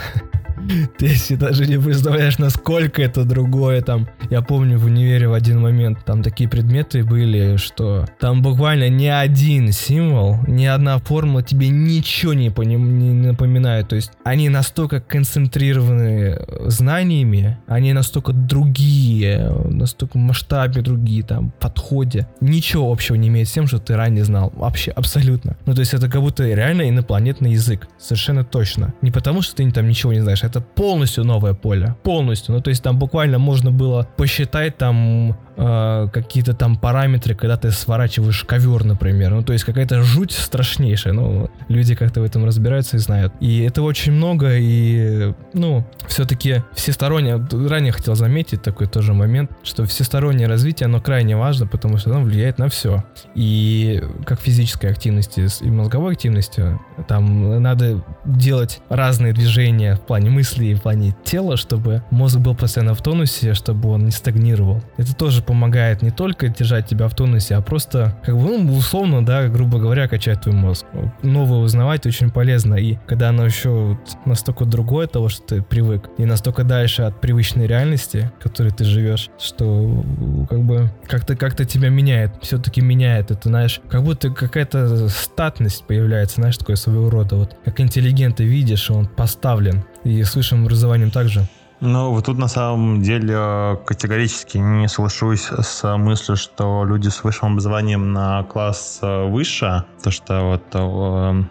ты себе даже не представляешь, насколько это другое там. Я помню в универе в один момент там такие предметы были, что там буквально ни один символ, ни одна формула тебе ничего не, поним, не напоминает. То есть они настолько концентрированы знаниями, они настолько другие, настолько масштабе другие, там, подходе. Ничего общего не имеет с тем, что ты ранее знал. Вообще, абсолютно. Ну, то есть это как будто реально инопланетный язык. Совершенно точно. Не потому, что ты там ничего не знаешь, это полностью новое поле. Полностью. Ну, то есть там буквально можно было посчитать там э, какие-то там параметры, когда ты сворачиваешь ковер, например. Ну, то есть какая-то жуть страшнейшая. Ну, люди как-то в этом разбираются и знают. И это очень много, и, ну, все-таки всестороннее, ранее хотел заметить такой тоже момент, что всестороннее развитие, оно крайне важно, потому что оно влияет на все. И как физической активности и мозговой активности, там надо делать разные движения в плане мысли и в плане тела, чтобы мозг был постоянно в тонусе, чтобы он не стагнировал. Это тоже помогает не только держать тебя в тонусе, а просто, как бы, ну, условно, да, грубо говоря, качать твой мозг. Новое узнавать очень полезно, и когда оно еще настолько другое от того, что ты привык, и настолько дальше от привычной реальности, в которой ты живешь, что как бы как-то как-то тебя меняет, все-таки меняет. Это, знаешь, как будто какая-то статность появляется, знаешь, такое своего рода. Вот как интеллигент ты видишь, он поставлен. И с высшим образованием также. Ну, вот тут на самом деле категорически не соглашусь с мыслью, что люди с высшим образованием на класс э, выше, то что вот э,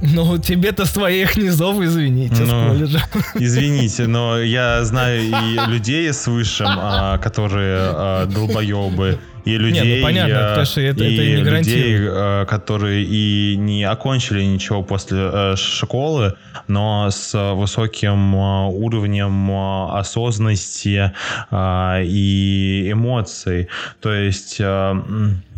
ну, тебе-то своих низов, извините, ну, Извините, но я знаю и людей с высшим, а, которые а, долбоебы, и людей, не, ну, понятно, потому что это, и это не людей, э, которые и не окончили ничего после э, школы, но с высоким уровнем осознанности и эмоций. То есть...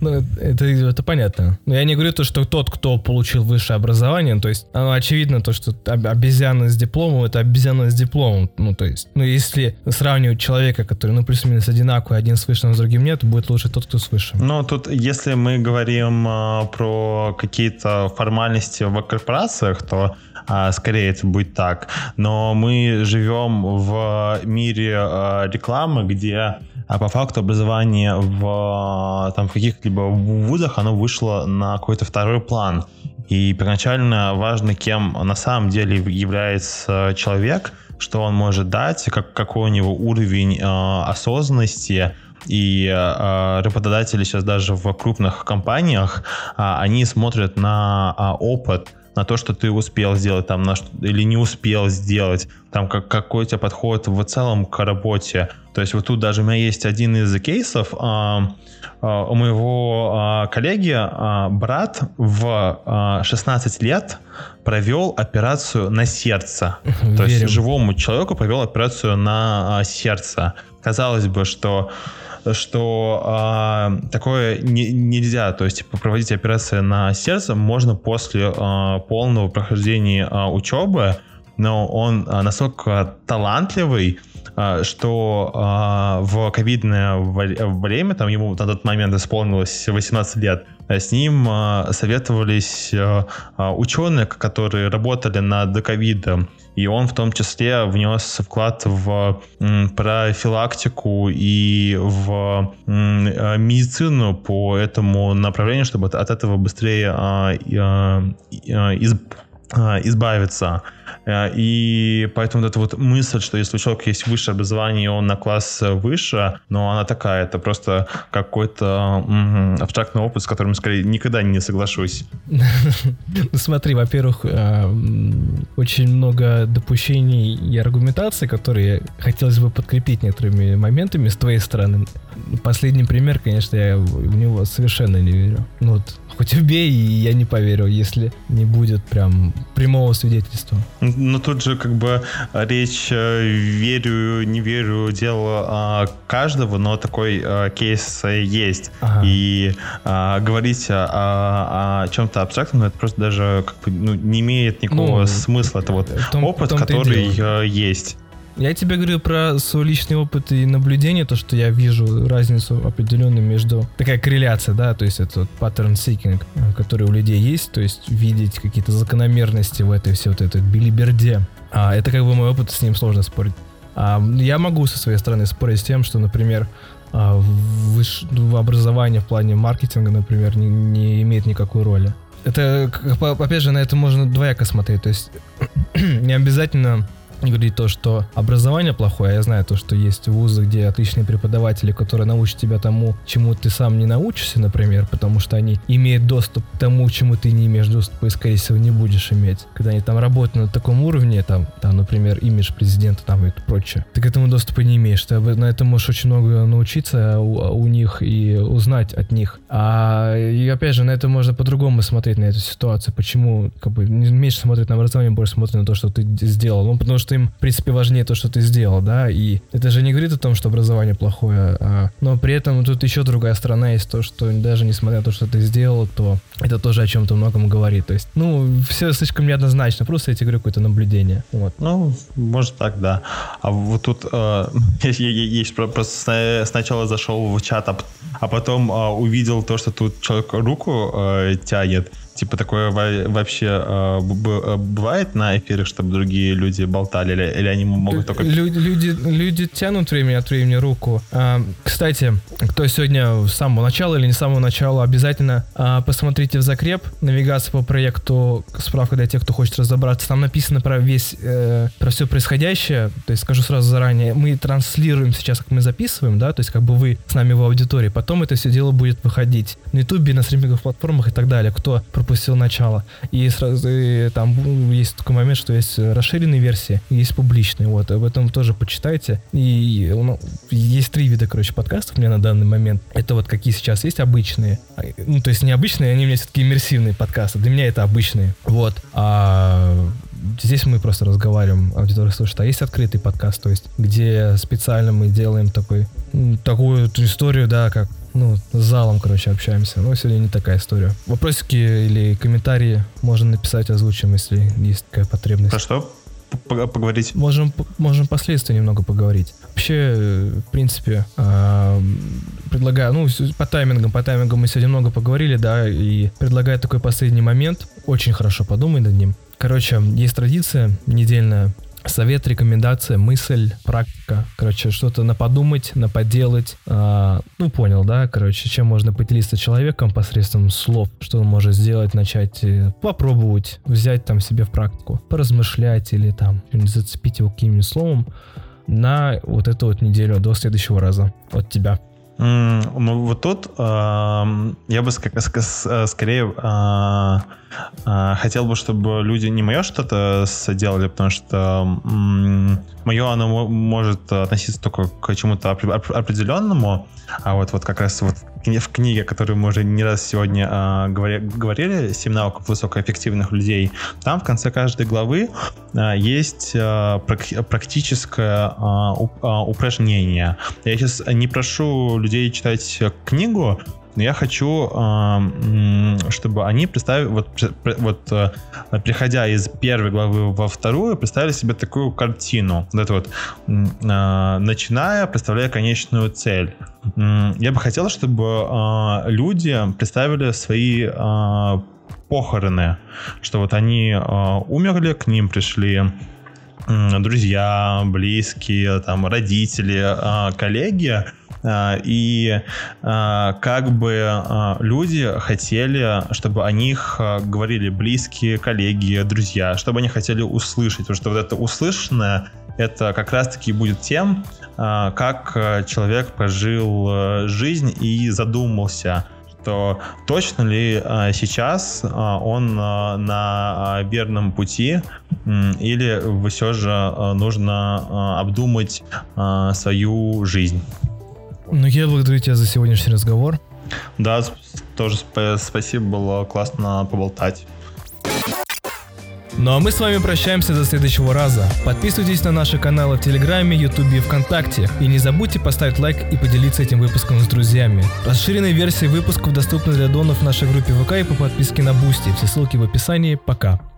Ну, это, это понятно. Но я не говорю то, что тот, кто получил высшее образование, то есть оно очевидно то, что обезьяна с дипломом, это обезьяна с дипломом. Ну, то есть, ну, если сравнивать человека, который, ну, плюс-минус одинаковый, один с высшим, с другим нет, будет лучше тот, кто с высшим. Ну, тут, если мы говорим а, про какие-то формальности в корпорациях, то а, скорее это будет так. Но мы живем в мире а, рекламы, где а по факту образование в, а, там, в каких-либо вузах оно вышло на какой-то второй план. И первоначально важно, кем на самом деле является человек, что он может дать, как, какой у него уровень э, осознанности, и э, работодатели сейчас даже в крупных компаниях, э, они смотрят на э, опыт, на то, что ты успел сделать там, на что, или не успел сделать, там как, какой у тебя подход в целом к работе. То есть вот тут даже у меня есть один из кейсов, а, а, у моего а, коллеги а, брат в а, 16 лет провел операцию на сердце. Верим. То есть живому человеку провел операцию на а, сердце. Казалось бы, что что а, такое не, нельзя, то есть типа, проводить операции на сердце можно после а, полного прохождения а, учебы, но он а, настолько талантливый, что а, в ковидное время, там ему на тот момент исполнилось 18 лет, с ним советовались ученые, которые работали над ковидом, и он в том числе внес вклад в профилактику и в медицину по этому направлению, чтобы от этого быстрее избавиться. Э, и поэтому вот эта вот мысль, что если у человека есть высшее образование, и он на класс выше, но она такая, это просто какой-то абстрактный опыт, с которым, скорее, никогда не соглашусь. Ну смотри, во-первых, э, очень много допущений и аргументаций, которые хотелось бы подкрепить некоторыми моментами с твоей стороны. Последний пример, конечно, я в него совершенно не верю. Ну вот Хоть убей, и я не поверю, если не будет прям прямого свидетельства. Ну тут же как бы речь э, верю, не верю, дело а, каждого, но такой а, кейс есть. Ага. И а, говорить о, о, о чем-то абстрактном, это просто даже как бы, ну, не имеет никакого ну, смысла. Это вот том, опыт, том который есть. Я тебе говорю про свой личный опыт и наблюдение, то, что я вижу разницу определенную между... Такая корреляция, да, то есть это вот pattern seeking, э, который у людей есть, то есть видеть какие-то закономерности в этой всей вот этой билиберде. А это как бы мой опыт, с ним сложно спорить. А, я могу со своей стороны спорить с тем, что, например, а, выш... образование в плане маркетинга, например, не, не имеет никакой роли. Это, опять же, на это можно двояко смотреть. То есть не обязательно говорить то, что образование плохое, а я знаю то, что есть вузы, где отличные преподаватели, которые научат тебя тому, чему ты сам не научишься, например, потому что они имеют доступ к тому, чему ты не имеешь доступа и, скорее всего, не будешь иметь. Когда они там работают на таком уровне, там, там например, имидж президента там и прочее, ты к этому доступа не имеешь. Ты на этом можешь очень много научиться у, у них и узнать от них. А и опять же, на это можно по-другому смотреть, на эту ситуацию. Почему как бы не меньше смотреть на образование, больше смотреть на то, что ты сделал. Ну, потому что что им, в принципе, важнее то, что ты сделал, да, и это же не говорит о том, что образование плохое, а... но при этом тут еще другая сторона есть, то, что даже несмотря на то, что ты сделал, то это тоже о чем-то многом говорит, то есть, ну, все слишком неоднозначно, просто я тебе говорю какое-то наблюдение, вот. Ну, может так, да. А вот тут э, есть, просто сначала зашел в чат, а, а потом э, увидел то, что тут человек руку э, тянет, Типа такое вообще э, бывает на эфирах, чтобы другие люди болтали, или, или они могут только... Люди, люди, люди тянут время от времени руку. А, кстати, кто сегодня с самого начала или не с самого начала, обязательно а, посмотрите в закреп навигацию по проекту, справка для тех, кто хочет разобраться. Там написано про весь, э, про все происходящее. То есть скажу сразу заранее, мы транслируем сейчас, как мы записываем, да, то есть как бы вы с нами в аудитории. Потом это все дело будет выходить на ютубе, на стриминговых платформах и так далее. Кто пропустил начало. И сразу и там есть такой момент, что есть расширенные версии, есть публичные. Вот, об этом тоже почитайте. И ну, есть три вида, короче, подкастов у меня на данный момент. Это вот какие сейчас есть обычные. Ну, то есть необычные, они у меня все-таки иммерсивные подкасты. Для меня это обычные. Вот. А здесь мы просто разговариваем, аудитория слушает. А есть открытый подкаст, то есть где специально мы делаем такой, такую историю, да, как ну, с залом, короче, общаемся. Но сегодня не такая история. Вопросики или комментарии можно написать, озвучим, если есть такая потребность. Про что поговорить? Можем, можем последствия немного поговорить. Вообще, в принципе, предлагаю, ну, по таймингам, по таймингам мы сегодня много поговорили, да, и предлагаю такой последний момент. Очень хорошо подумай над ним. Короче, есть традиция недельная совет, рекомендация, мысль, практика. Короче, что-то на подумать, на поделать. А, ну, понял, да? Короче, чем можно поделиться человеком посредством слов, что он может сделать, начать э, попробовать, взять там себе в практику, поразмышлять или там зацепить его каким-нибудь словом на вот эту вот неделю до следующего раза от тебя. Ну, вот тут я бы э, скорее э, э, хотел бы, чтобы люди не мое что-то сделали, потому что мое оно может относиться только к чему-то определенному, а вот, вот как раз вот в книге, которую мы уже не раз сегодня говори, говорили, «Семь навыков высокоэффективных людей», там в конце каждой главы э, есть э, практическое э, упражнение. Я сейчас не прошу людей читать книгу, но я хочу, чтобы они представили, вот, вот приходя из первой главы во вторую, представили себе такую картину. Вот это вот, начиная, представляя конечную цель. Я бы хотел, чтобы люди представили свои похороны, что вот они умерли, к ним пришли друзья, близкие, там, родители, коллеги, а, и а, как бы а, люди хотели, чтобы о них говорили близкие, коллеги, друзья, чтобы они хотели услышать, потому что вот это услышанное, это как раз-таки будет тем, как человек прожил жизнь и задумался, что точно ли сейчас он на верном пути или все же нужно обдумать свою жизнь. Ну, я благодарю тебя за сегодняшний разговор. Да, тоже спасибо, было классно поболтать. Ну а мы с вами прощаемся до следующего раза. Подписывайтесь на наши каналы в Телеграме, Ютубе и ВКонтакте. И не забудьте поставить лайк и поделиться этим выпуском с друзьями. Расширенные версии выпусков доступны для донов в нашей группе ВК и по подписке на Бусти. Все ссылки в описании. Пока.